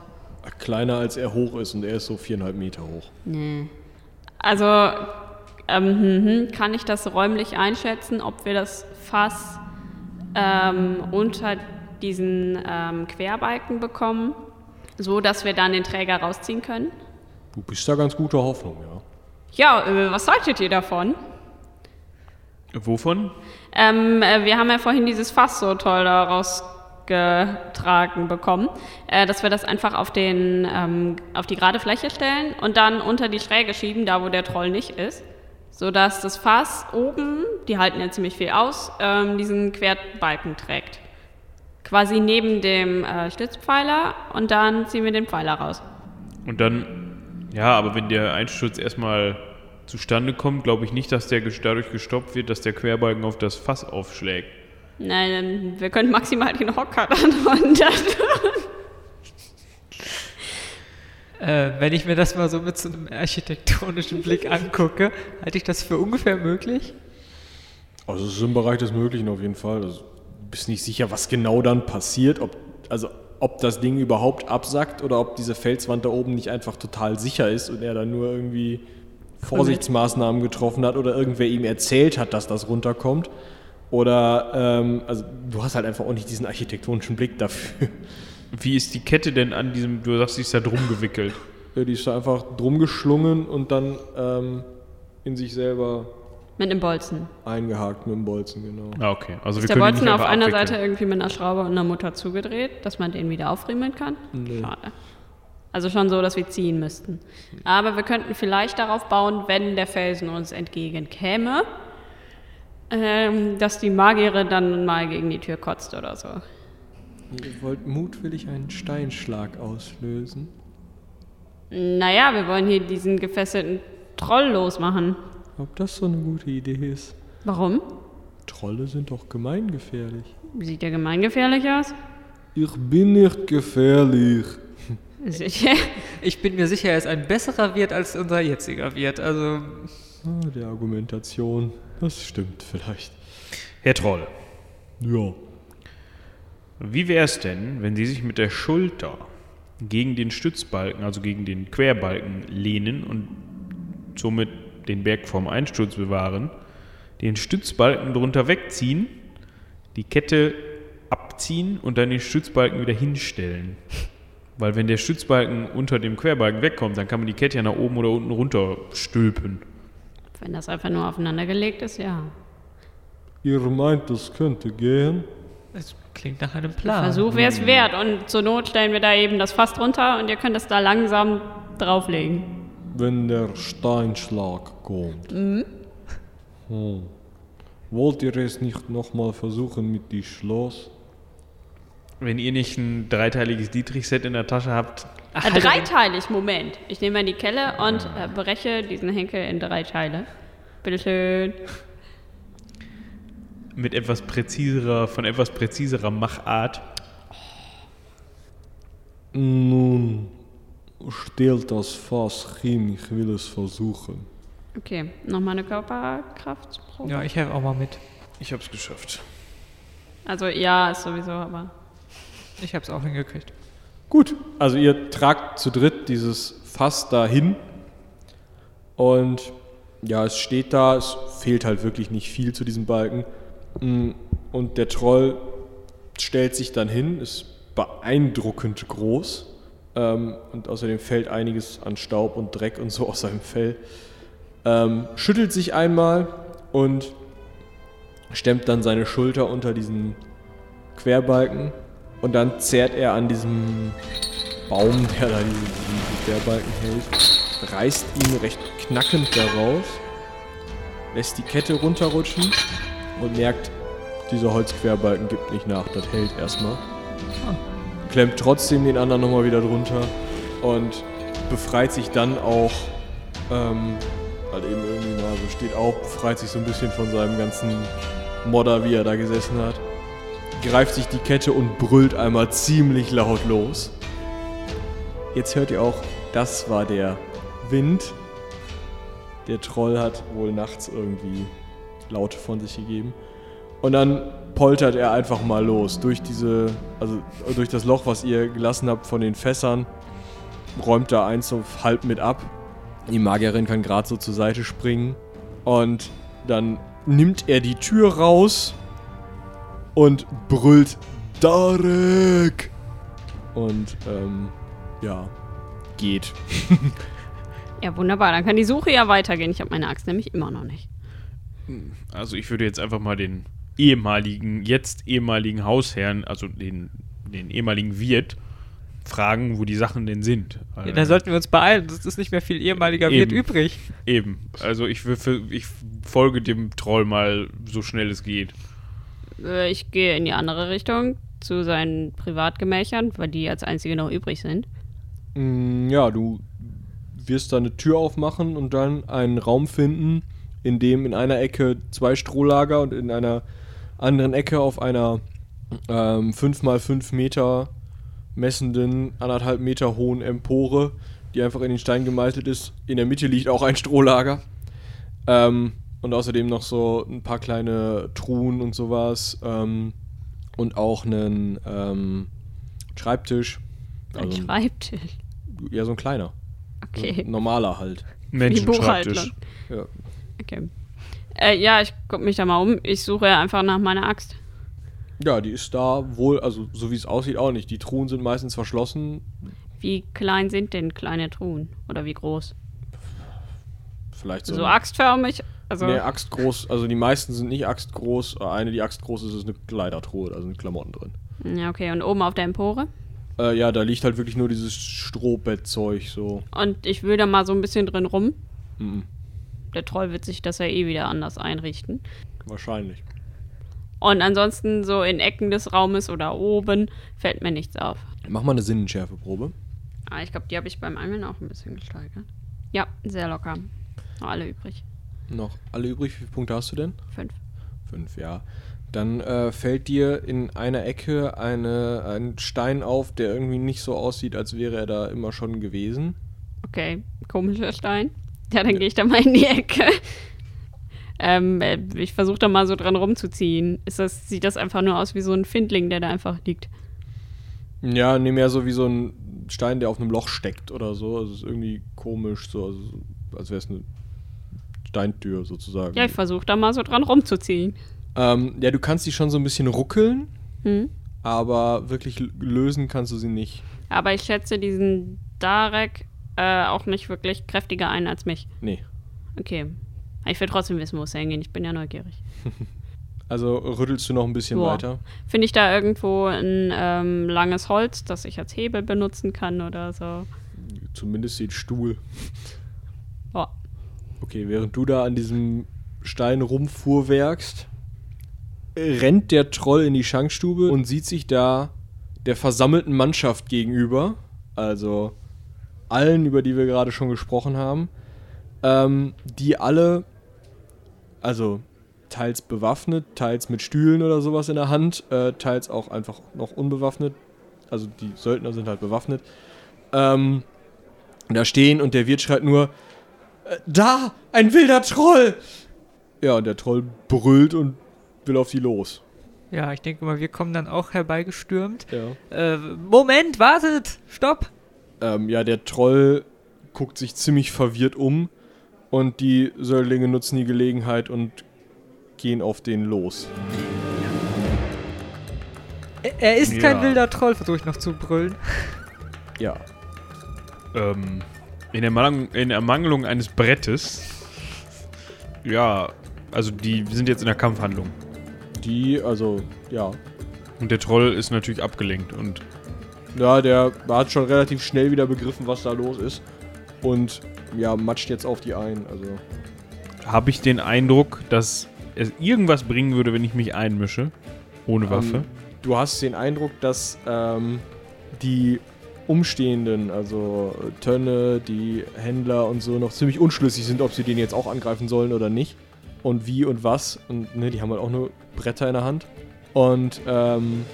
Kleiner als er hoch ist und er ist so viereinhalb Meter hoch. Nee. Also ähm, hm, hm, kann ich das räumlich einschätzen, ob wir das Fass ähm, unter diesen ähm, Querbalken bekommen, so dass wir dann den Träger rausziehen können? Du bist da ganz guter Hoffnung, ja. Ja, äh, was haltet ihr davon? Wovon? Ähm, äh, wir haben ja vorhin dieses Fass so toll da rausgetragen bekommen, äh, dass wir das einfach auf, den, ähm, auf die gerade Fläche stellen und dann unter die Schräge schieben, da wo der Troll nicht ist, sodass das Fass oben, die halten ja ziemlich viel aus, ähm, diesen Querbalken trägt. Quasi neben dem äh, Stützpfeiler und dann ziehen wir den Pfeiler raus. Und dann, ja, aber wenn der Einsturz erstmal zustande kommt, glaube ich nicht, dass der dadurch gestoppt wird, dass der Querbalken auf das Fass aufschlägt. Nein, wir können maximal den Hocker dann tun. Äh, wenn ich mir das mal so mit so einem architektonischen Blick angucke, halte ich das für ungefähr möglich. Also es ist im Bereich des Möglichen auf jeden Fall. Also, du bist nicht sicher, was genau dann passiert, ob, also ob das Ding überhaupt absackt oder ob diese Felswand da oben nicht einfach total sicher ist und er dann nur irgendwie Vorsichtsmaßnahmen getroffen hat oder irgendwer ihm erzählt hat, dass das runterkommt. Oder, ähm, also du hast halt einfach auch nicht diesen architektonischen Blick dafür. Wie ist die Kette denn an diesem, du sagst, sie ist da drum gewickelt? Ja, die ist da einfach drum geschlungen und dann ähm, in sich selber Mit einem Bolzen. eingehakt mit dem Bolzen, genau. Ah, okay. Also Ist wir der können Bolzen nicht auf einer abwickeln. Seite irgendwie mit einer Schraube und einer Mutter zugedreht, dass man den wieder aufriemeln kann? Nee. Schade. Also schon so, dass wir ziehen müssten. Aber wir könnten vielleicht darauf bauen, wenn der Felsen uns entgegenkäme, ähm, dass die Magierin dann mal gegen die Tür kotzt oder so. Ihr wollt mutwillig einen Steinschlag auslösen? Naja, wir wollen hier diesen gefesselten Troll losmachen. Ob das so eine gute Idee ist? Warum? Trolle sind doch gemeingefährlich. Sieht der gemeingefährlich aus? Ich bin nicht gefährlich. Sicher. Ich bin mir sicher, er ist ein besserer Wirt als unser jetziger Wirt. Also, Ah, die Argumentation, das stimmt vielleicht. Herr Troll, Ja. Wie wäre es denn, wenn Sie sich mit der Schulter gegen den Stützbalken, also gegen den Querbalken lehnen und somit den Berg vorm Einsturz bewahren, den Stützbalken drunter wegziehen, die Kette abziehen und dann den Stützbalken wieder hinstellen? Weil wenn der Stützbalken unter dem Querbalken wegkommt, dann kann man die Kette ja nach oben oder unten runter stülpen. Wenn das einfach nur aufeinander gelegt ist, ja. Ihr meint, das könnte gehen? es klingt nach einem Plan. Versuch wäre es wert. Und zur Not stellen wir da eben das Fass drunter und ihr könnt es da langsam drauflegen. Wenn der Steinschlag kommt. Hm. Wollt ihr es nicht nochmal versuchen mit die Schloss? Wenn ihr nicht ein dreiteiliges Dietrich-Set in der Tasche habt, Ach, Äh, halt dreiteilig, Moment. Ich nehme mal die Kelle und äh, breche diesen Henkel in drei Teile. Bitteschön. Mit etwas präziserer, von etwas präziserer Machart. Nun, stellt das Fass hin, ich will es versuchen. Okay, nochmal eine Körperkraftprobe. Ja, ich helfe auch mal mit. Ich hab's geschafft. Also ja, ist sowieso, aber. Ich habe es auch hingekriegt. Gut, also ihr tragt zu dritt dieses Fass dahin und ja, es steht da, es fehlt halt wirklich nicht viel zu diesem Balken und der Troll stellt sich dann hin, ist beeindruckend groß ähm, und außerdem fällt einiges an Staub und Dreck und so aus seinem Fell, ähm, schüttelt sich einmal und stemmt dann seine Schulter unter diesen Querbalken und dann zerrt er an diesem Baum, der da diesen, diesen Querbalken hält, reißt ihn recht knackend daraus, lässt die Kette runterrutschen und merkt, dieser Holzquerbalken gibt nicht nach, das hält erstmal. Klemmt trotzdem den anderen nochmal wieder drunter und befreit sich dann auch, ähm, halt eben irgendwie mal so steht auf, befreit sich so ein bisschen von seinem ganzen Modder, wie er da gesessen hat greift sich die Kette und brüllt einmal ziemlich laut los. Jetzt hört ihr auch, das war der Wind. Der Troll hat wohl nachts irgendwie Laute von sich gegeben. Und dann poltert er einfach mal los durch diese, also durch das Loch, was ihr gelassen habt von den Fässern, räumt da eins so halb mit ab. Die Magierin kann gerade so zur Seite springen und dann nimmt er die Tür raus und brüllt Darek und ähm, ja geht. Ja, wunderbar. Dann kann die Suche ja weitergehen. Ich habe meine Axt nämlich immer noch nicht. Also ich würde jetzt einfach mal den ehemaligen, jetzt ehemaligen Hausherrn, also den, den ehemaligen Wirt, fragen, wo die Sachen denn sind. Ja, da sollten wir uns beeilen, es ist nicht mehr viel ehemaliger Wirt Eben. übrig. Eben. Also ich, ich folge dem Troll mal so schnell es geht. Äh, Ich gehe in die andere Richtung zu seinen Privatgemächern, weil die als einzige noch übrig sind. Mm, ja, du wirst da eine Tür aufmachen und dann einen Raum finden, in dem in einer Ecke zwei Strohlager und in einer anderen Ecke auf einer ähm, 5 mal 5 Meter messenden, anderthalb Meter hohen Empore die einfach in den Stein gemeißelt ist. In der Mitte liegt auch ein Strohlager. Ähm, und außerdem noch so ein paar kleine Truhen und sowas. Ähm, und auch einen ähm, Schreibtisch. Ein Also, Schreibtisch. ja, so ein kleiner. Okay. Ein normaler halt. Menschenschreibtisch. Ja. Okay. Äh, ja, ich guck mich da mal um. Ich suche einfach nach meiner Axt. ja, die ist da wohl, also so wie es aussieht, auch nicht. Die Truhen sind meistens verschlossen. Wie klein sind denn kleine Truhen? Oder wie groß? Vielleicht so. So axtförmig? Also, Nee, axtgroß, also die meisten sind nicht axtgroß. Eine, die axtgroß ist, ist eine Kleidertruhe, da sind Klamotten drin. ja, okay. Und oben auf der Empore? Äh, ja, da liegt halt wirklich nur dieses Strohbettzeug so. Und ich will da mal so ein bisschen drin rum. Mhm. Der Troll wird sich das ja eh wieder anders einrichten. Wahrscheinlich. Und ansonsten so in Ecken des Raumes oder oben fällt mir nichts auf. Mach mal eine Sinnenschärfeprobe. Ah, ich glaube, die habe ich beim Angeln auch ein bisschen gesteigert. Ja, sehr locker. Noch alle übrig. Noch alle übrig, wie viele Punkte hast du denn? Fünf. Fünf, ja. Dann äh, fällt dir in einer Ecke eine, ein Stein auf, der irgendwie nicht so aussieht, als wäre er da immer schon gewesen. Okay, komischer Stein. Ja, dann gehe ich da mal in die Ecke. Ähm, äh, ich versuche da mal so dran rumzuziehen. Ist das, sieht das einfach nur aus wie so ein Findling, der da einfach liegt. Ja, nee, mehr so wie so ein Stein, der auf einem Loch steckt oder so. Also es ist irgendwie komisch, so, also, als wäre es eine Steintür sozusagen. Ja, ich versuche da mal so dran rumzuziehen. ähm, ja, du kannst die schon so ein bisschen ruckeln, Hm? aber wirklich lösen kannst du sie nicht. Aber ich schätze diesen Darek äh, auch nicht wirklich kräftiger ein als mich. Nee. Okay. Ich will trotzdem wissen, wo es hingeht. Ich bin ja neugierig. Also rüttelst du noch ein bisschen Boah. weiter. Finde ich da irgendwo ein ähm, langes Holz, das ich als Hebel benutzen kann oder so? Zumindest den Stuhl. Boah. Okay, während du da an diesem Stein rumfuhrwerkst, rennt der Troll in die Schankstube und sieht sich da der versammelten Mannschaft gegenüber. Also allen, über die wir gerade schon gesprochen haben. Ähm, die alle, also teils bewaffnet, teils mit Stühlen oder sowas in der Hand, äh, teils auch einfach noch unbewaffnet. Also die Söldner sind halt bewaffnet. Ähm, da stehen und der Wirt schreit nur, "Äh, da, ein wilder Troll! Ja, und der Troll brüllt und will auf die los. Ja, ich denke mal, wir kommen dann auch herbeigestürmt. Ja. Äh, Moment, wartet! Stopp! Ähm, ja, der Troll guckt sich ziemlich verwirrt um und die Söldlinge nutzen die Gelegenheit und gehen auf den los. Er, er ist kein Ja. wilder Troll, versuche ich noch zu brüllen. Ja. Ähm, in, Ermangelung, in Ermangelung eines Brettes. Ja, also die sind jetzt in der Kampfhandlung. Die, also, ja. Und der Troll ist natürlich abgelenkt. Und Ja, der hat schon relativ schnell wieder begriffen, was da los ist. Und ja, matscht jetzt auf die ein. Also, habe ich den Eindruck, dass es irgendwas bringen würde, wenn ich mich einmische. Ohne Waffe. Ähm, du hast den Eindruck, dass ähm, die Umstehenden, also Tönne, die Händler und so, noch ziemlich unschlüssig sind, ob sie den jetzt auch angreifen sollen oder nicht. Und wie und was. Und ne, die haben halt auch nur Bretter in der Hand. Und ähm,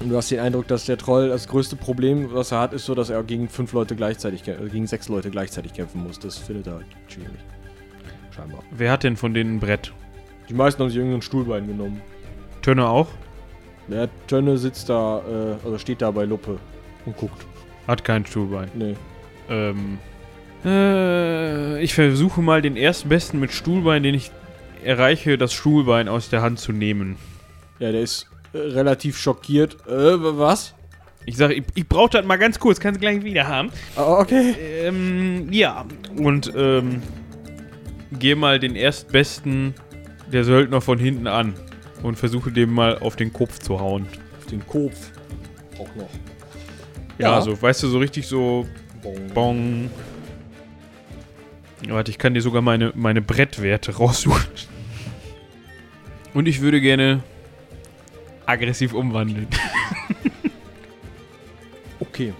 du hast den Eindruck, dass der Troll das größte Problem, was er hat, ist so, dass er gegen fünf Leute gleichzeitig, äh, gegen sechs Leute gleichzeitig kämpfen muss. Das findet er schwierig. Scheinbar. Wer hat denn von denen ein Brett? Die meisten haben sich irgendein Stuhlbein genommen. Tönne auch? Der Tönne sitzt da, äh, also steht da bei Luppe und guckt. Hat kein Stuhlbein. Nee. Ähm, äh, ich versuche mal den erstbesten mit Stuhlbein, den ich erreiche, das Stuhlbein aus der Hand zu nehmen. Ja, der ist relativ schockiert. Äh, wa- was? Ich sage, ich, ich brauche das mal ganz kurz, kannst du gleich wieder haben. Ah, okay. Ähm, ja. Und, ähm, gehe mal den erstbesten der Söldner von hinten an und versuche dem mal auf den Kopf zu hauen. Auf den Kopf. Auch noch. Ja, Ja. so, weißt du, so richtig so Bong. Warte, ich kann dir sogar meine, meine Brettwerte raussuchen. Und ich würde gerne aggressiv umwandeln. Okay.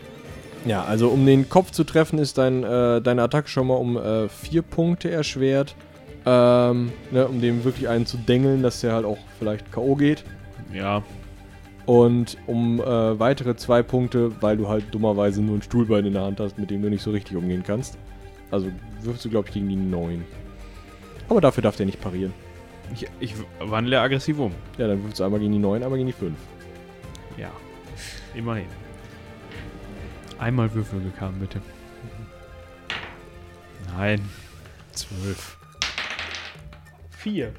Ja, also um den Kopf zu treffen, ist dein, äh, deine Attacke schon mal um äh, vier Punkte erschwert. Ähm, ne, um dem wirklich einen zu dengeln, dass der halt auch vielleicht K.O. geht. Ja. Und um äh, weitere zwei Punkte, weil du halt dummerweise nur ein Stuhlbein in der Hand hast, mit dem du nicht so richtig umgehen kannst. Also wirfst du, glaube ich, gegen die 9. Aber dafür darf der nicht parieren. Ich, ich wandle aggressiv um. Ja, dann wirfst du einmal gegen die 9, einmal gegen die 5. Ja. Immerhin. Einmal Würfel gekamen, bitte. Nein. Zwölf. Vier.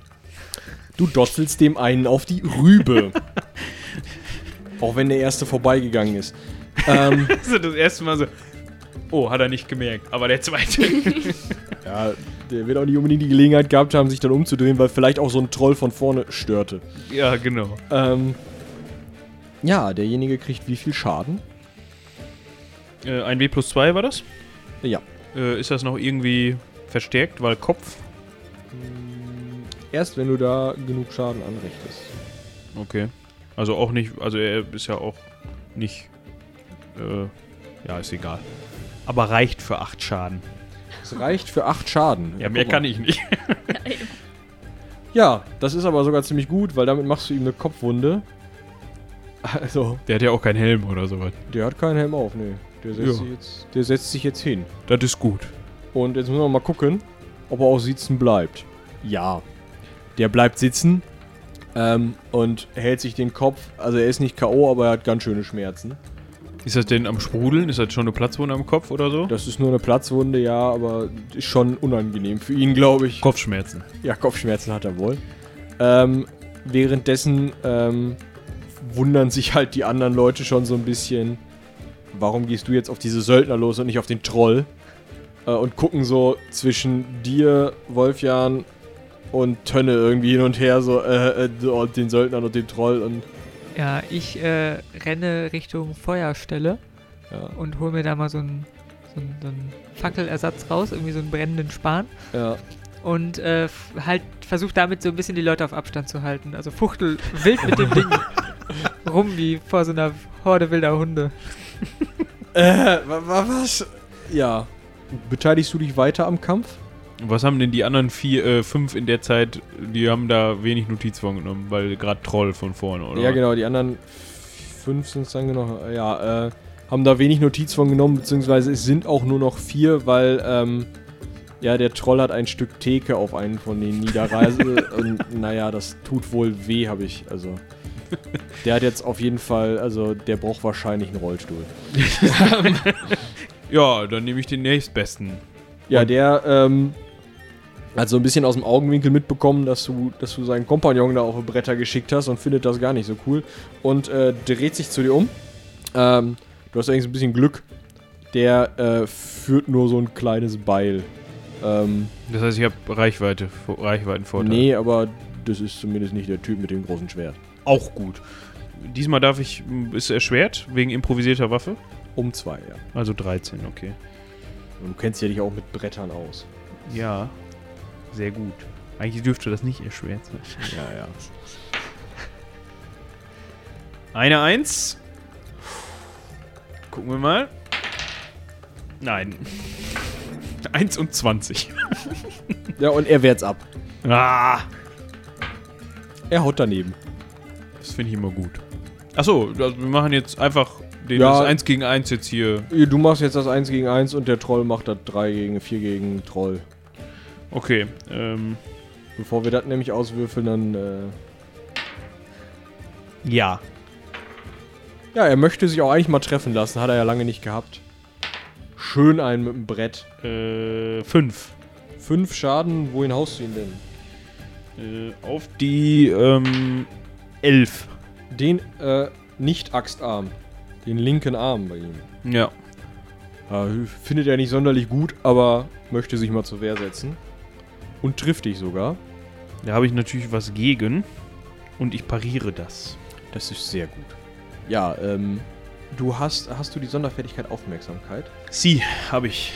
Du dotzelst dem einen auf die Rübe. Auch wenn der erste vorbeigegangen ist. Ähm, Also das erste Mal so. Oh, hat er nicht gemerkt. Aber der zweite. ja, der wird auch nicht unbedingt die Gelegenheit gehabt haben, sich dann umzudrehen, weil vielleicht auch so ein Troll von vorne störte. ja, genau. Ähm, ja, derjenige kriegt wie viel Schaden? Äh, ein W plus 2 war das? Ja. Äh, ist das noch irgendwie verstärkt, weil Kopf? Erst wenn du da genug Schaden anrichtest. Okay. Also auch nicht, also er ist ja auch nicht. Äh, ja, ist egal. Aber reicht für 8 Schaden. Es reicht für 8 Schaden. Ja, mehr kann ich nicht. Ja, das ist aber sogar ziemlich gut, weil damit machst du ihm eine Kopfwunde. Also, Der hat ja auch keinen Helm oder sowas. der hat keinen Helm auf, nee. Der setzt, Ja. sich, jetzt, der setzt sich jetzt hin. Das ist gut. Und jetzt müssen wir mal gucken, ob er auch sitzen bleibt. Ja. Der bleibt sitzen ähm, und hält sich den Kopf. Also er ist nicht K.O., aber er hat ganz schöne Schmerzen. Ist das denn am Sprudeln? Ist das schon eine Platzwunde am Kopf oder so? Das ist nur eine Platzwunde, ja, aber ist schon unangenehm für ihn, glaube ich. Kopfschmerzen. Ja, Kopfschmerzen hat er wohl. Ähm, währenddessen ähm, wundern sich halt die anderen Leute schon so ein bisschen, warum gehst du jetzt auf diese Söldner los und nicht auf den Troll? Äh, und gucken so zwischen dir, Wolfjan und Tönne irgendwie hin und her, so äh, äh, den Söldnern und dem Troll und Ja, ich äh, renne Richtung Feuerstelle ja, und hole mir da mal so einen so so einen Fackelersatz raus, irgendwie so einen brennenden Span. ja. Und äh, halt versuche damit so ein bisschen die Leute auf Abstand zu halten. Also fuchtel wild mit dem Ding rum wie vor so einer Horde wilder Hunde. Äh, wa- wa- was? Ja. Beteiligst du dich weiter am Kampf? Was haben denn die anderen vier, äh, fünf in der Zeit, die haben da wenig Notiz von genommen, weil gerade Troll von vorne, oder? Ja, genau, die anderen fünf sind es dann genau. Ja, äh, haben da wenig Notiz von genommen, beziehungsweise es sind auch nur noch vier, weil, ähm, ja, der Troll hat ein Stück Theke auf einen von den Niederreise und naja, das tut wohl weh, habe ich, also. Der hat jetzt auf jeden Fall, also der braucht wahrscheinlich einen Rollstuhl. Ja, dann nehme ich den nächstbesten. Ja, der, ähm, hat so ein bisschen aus dem Augenwinkel mitbekommen, dass du, dass du seinen Kompagnon da auf Bretter geschickt hast und findet das gar nicht so cool. Und äh, dreht sich zu dir um. Ähm, du hast allerdings ein bisschen Glück. Der äh, führt nur so ein kleines Beil. Ähm, Das heißt, ich habe Reichweite, Vo- Reichweitenvorteil. nee, aber das ist zumindest nicht der Typ mit dem großen Schwert. Auch gut. Diesmal darf ich, ist erschwert, wegen improvisierter Waffe. Um zwei, ja. Also 13, okay. Und du kennst ja dich auch mit Brettern aus. Ja, sehr gut. Eigentlich dürfte das nicht erschwert sein. Ja, ja. Eine Eins. Gucken wir mal. Nein. Eins und 20. Ja, und er wehrt's ab. Ah, Er haut daneben. das finde ich immer gut. Achso, also wir machen jetzt einfach den Ja. das 1 gegen 1 jetzt hier. Du machst jetzt das 1 gegen 1 und der Troll macht das 3 gegen 4 gegen Troll. Okay, ähm, Bevor wir das nämlich auswürfeln, dann. Äh ja. ja, er möchte sich auch eigentlich mal treffen lassen. Hat er ja lange nicht gehabt. Schön einen mit dem Brett. Äh, 5. Fünf Schaden, wohin haust du ihn denn? Äh, auf die, ähm, 11. Den äh, Nicht-Axtarm. Den linken Arm bei ihm. Ja. Äh, findet er nicht sonderlich gut, aber möchte sich mal zur Wehr setzen. Und trifft dich sogar. Da habe ich natürlich was gegen. Und ich pariere das. Das ist sehr gut. Ja, ähm. Du hast, hast du die Sonderfertigkeit Aufmerksamkeit? Sie, habe ich.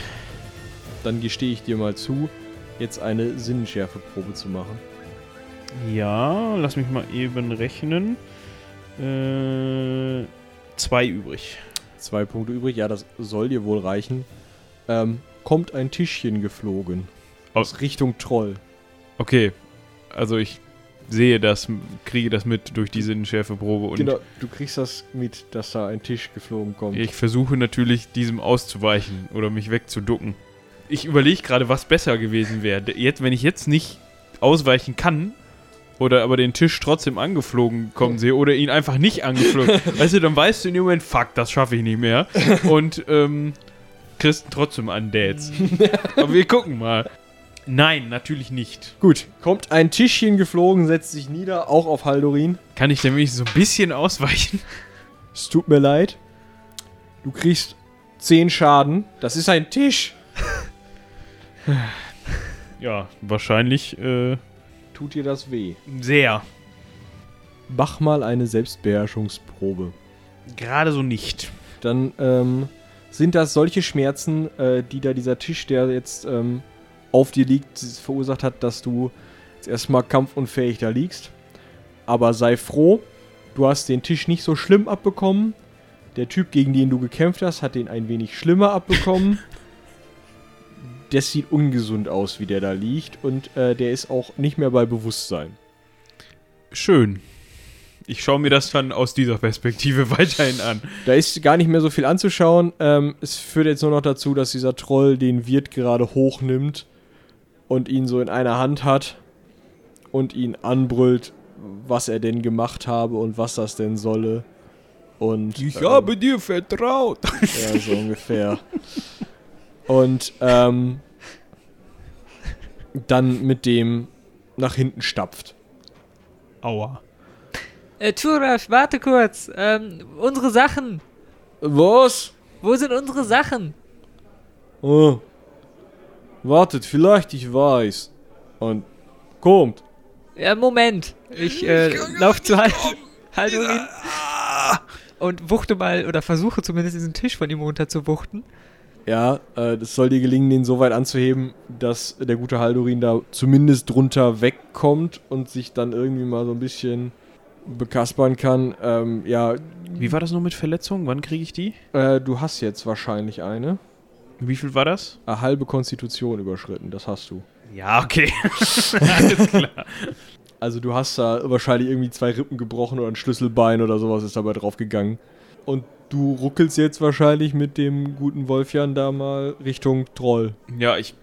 Dann gestehe ich dir mal zu, jetzt eine Sinnenschärfeprobe zu machen. Ja, lass mich mal eben rechnen. Äh, zwei übrig. Zwei Punkte übrig, ja, das soll dir wohl reichen. Ähm, kommt ein Tischchen geflogen. Aus Richtung Troll. Okay, also ich sehe das, kriege das mit durch die Sinnenschärfeprobe und Genau, du kriegst das mit, dass da ein Tisch geflogen kommt. ich versuche natürlich diesem auszuweichen oder mich wegzuducken. Ich überlege gerade, was besser gewesen wäre. Jetzt, wenn ich jetzt nicht ausweichen kann oder aber den Tisch trotzdem angeflogen kommen sehe oder ihn einfach nicht angeflogen, weißt du, dann weißt du in dem Moment, fuck, das schaffe ich nicht mehr und ähm, kriegst ihn trotzdem an Dates. aber wir gucken mal. Nein, natürlich nicht. Gut, kommt ein Tischchen geflogen, setzt sich nieder, auch auf Haldorin. Kann ich denn wenigstens so ein bisschen ausweichen? Es tut mir leid. Du kriegst 10 Schaden. Das ist ein Tisch. Ja, wahrscheinlich äh, Tut dir das weh? sehr. Mach mal eine Selbstbeherrschungsprobe. Gerade so nicht. Dann ähm, sind das solche Schmerzen, äh, die da dieser Tisch, der jetzt ähm, auf dir liegt, verursacht hat, dass du jetzt erstmal kampfunfähig da liegst. Aber sei froh, du hast den Tisch nicht so schlimm abbekommen. Der Typ, gegen den du gekämpft hast, hat den ein wenig schlimmer abbekommen. Das sieht ungesund aus, wie der da liegt. Und äh, der ist auch nicht mehr bei Bewusstsein. Schön. Ich schaue mir das dann aus dieser Perspektive weiterhin an. Da ist gar nicht mehr so viel anzuschauen. Ähm, es führt jetzt nur noch dazu, dass dieser Troll den Wirt gerade hochnimmt und ihn so in einer Hand hat und ihn anbrüllt, was er denn gemacht habe und was das denn solle. Und ähm, dir vertraut. ja, so ungefähr. Und ähm, dann mit dem nach hinten stapft. Aua. Äh, Turaf, warte kurz. Ähm, unsere Sachen. Was? Wo sind unsere Sachen? Oh. Wartet, vielleicht ich weiß. Und kommt. Ja, Moment. Ich äh, lauf zu Hal Haldorin und wuchte mal, oder versuche zumindest diesen Tisch von ihm runter zu wuchten. Ja, äh, das soll dir gelingen, den so weit anzuheben, dass der gute Haldorin da zumindest drunter wegkommt und sich dann irgendwie mal so ein bisschen bekaspern kann. Ähm, ja, Wie war das noch mit Verletzungen? Wann kriege ich die? äh, du hast jetzt wahrscheinlich eine. Wie viel war das? Eine halbe Konstitution überschritten, das hast du. Ja, okay. Alles klar. Also du hast da wahrscheinlich irgendwie zwei Rippen gebrochen oder ein Schlüsselbein oder sowas ist dabei draufgegangen. Und du ruckelst jetzt wahrscheinlich mit dem guten Wolfjan da mal Richtung Troll. Ja, ich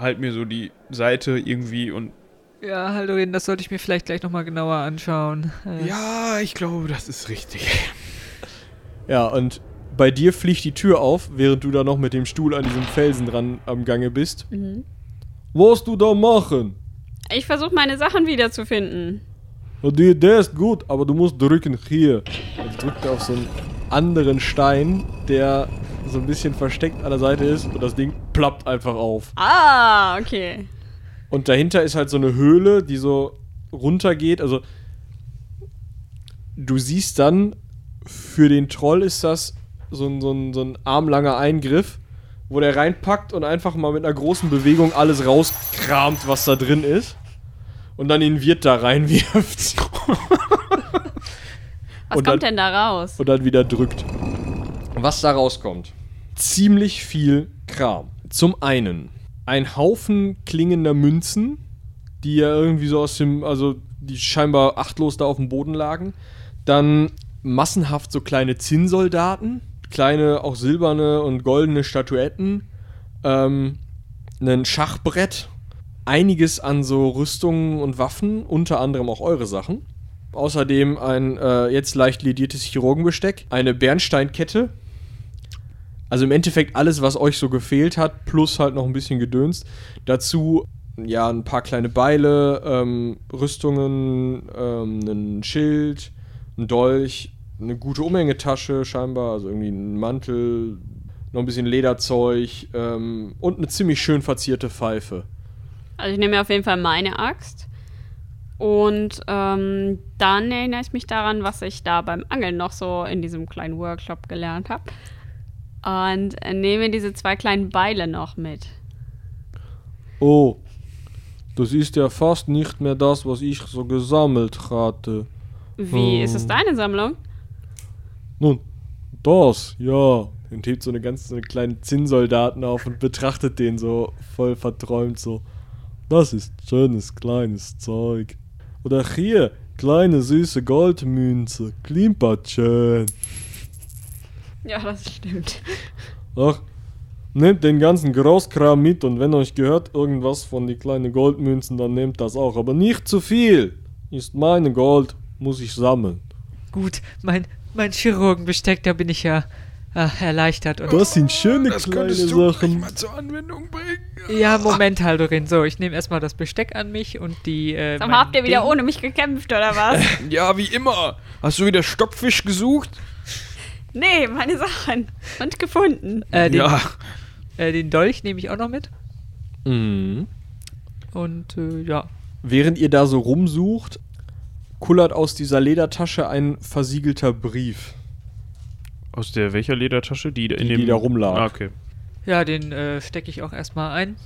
halte mir so die Seite irgendwie und. Ja, Haldorin, das sollte ich mir vielleicht gleich nochmal genauer anschauen. Ja, ich glaube, das ist richtig. Ja, und bei dir fliegt die Tür auf, während du da noch mit dem Stuhl an diesem Felsen dran am Gange bist. Mhm. Was du da machen? Ich versuche meine Sachen wiederzufinden. Die Idee ist gut, aber du musst drücken hier. Und drückt auf so einen anderen Stein, der so ein bisschen versteckt an der Seite ist und das Ding plappt einfach auf. Ah, okay. Und dahinter ist halt so eine Höhle, die so runtergeht. Also du siehst dann, für den Troll ist das so ein, so ein, so ein armlanger Eingriff, wo der reinpackt und einfach mal mit einer großen Bewegung alles rauskramt, was da drin ist. Und dann den Wirt da reinwirft. Was Und kommt dann- denn da raus? und dann wieder drückt. Was da rauskommt? Ziemlich viel Kram. Zum einen ein Haufen klingender Münzen, die ja irgendwie so aus dem, also die scheinbar achtlos da auf dem Boden lagen. Dann massenhaft so kleine Zinnsoldaten, kleine auch silberne und goldene Statuetten, ähm, ein Schachbrett, einiges an so Rüstungen und Waffen, unter anderem auch eure Sachen. Außerdem ein äh, jetzt leicht lediertes Chirurgenbesteck, eine Bernsteinkette. Also im Endeffekt alles, was euch so gefehlt hat, plus halt noch ein bisschen gedönst. Dazu ja ein paar kleine Beile, ähm, Rüstungen, ähm, ein Schild, ein Dolch, eine gute Umhängetasche scheinbar, also irgendwie ein Mantel, noch ein bisschen Lederzeug ähm, und eine ziemlich schön verzierte Pfeife. Also ich nehme mir auf jeden Fall meine Axt. Und ähm, dann erinnere ich mich daran, was ich da beim Angeln noch so in diesem kleinen Workshop gelernt habe. Und äh, nehme diese zwei kleinen Beile noch mit. Oh, das ist ja fast nicht mehr das, was ich so gesammelt hatte. Wie, Oh. ist es deine Sammlung? Nun, das, ja. Und hebt so eine ganz so eine kleinen Zinnsoldaten auf und betrachtet den so voll verträumt so. Das ist schönes kleines Zeug. Oder hier, kleine süße Goldmünze, klimpert schön. Ja, das stimmt. Ach, nehmt den ganzen Großkram mit und wenn euch gehört irgendwas von die kleinen Goldmünzen, dann nehmt das auch. Aber nicht zu viel. Ist meine Gold, muss ich sammeln. Gut, mein, mein Chirurgenbesteck, da bin ich ja ah, erleichtert. Und Das sind schöne Das kleine könntest du Sachen. mal zur Anwendung bringen. ja, Moment, Haldorin. So, ich nehme erstmal das Besteck an mich und die. Äh, Sag mal, habt ihr wieder Ding. ohne mich gekämpft oder was? Ja, wie immer. Hast du wieder Stockfisch gesucht? nee, meine Sachen. Und gefunden. Äh, den, Ja. äh, den Dolch nehme ich auch noch mit. Mhm. Und äh, ja. Während ihr da so rumsucht, kullert aus dieser Ledertasche ein versiegelter Brief. Aus der welcher Ledertasche? Die, in Die, dem die da rumlag. Ah, okay. Ja, den äh, stecke ich auch erstmal ein.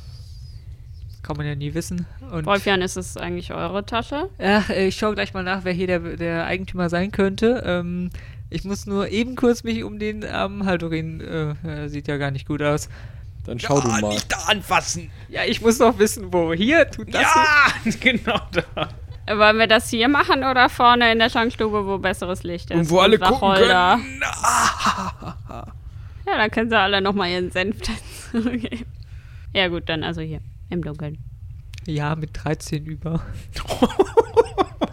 Das kann man ja nie wissen. Und Wolfjan, ist es eigentlich eure Tasche? Ach, äh, ich schaue gleich mal nach, wer hier der, der Eigentümer sein könnte. Ähm, ich muss nur eben kurz mich um den armen Haldorin. Äh, sieht ja gar nicht gut aus. Dann schau du mal. nicht da anfassen. Ja, ich muss doch wissen, wo. Hier, tut das. Ja, genau da. Wollen wir das hier machen oder vorne in der Schankstube, wo besseres Licht ist? Und wo alle gucken Wacholder? können. Ja, dann können sie alle nochmal ihren Senf dazu geben. Ja gut, dann also hier, im Dunkeln. Ja, mit 13 über.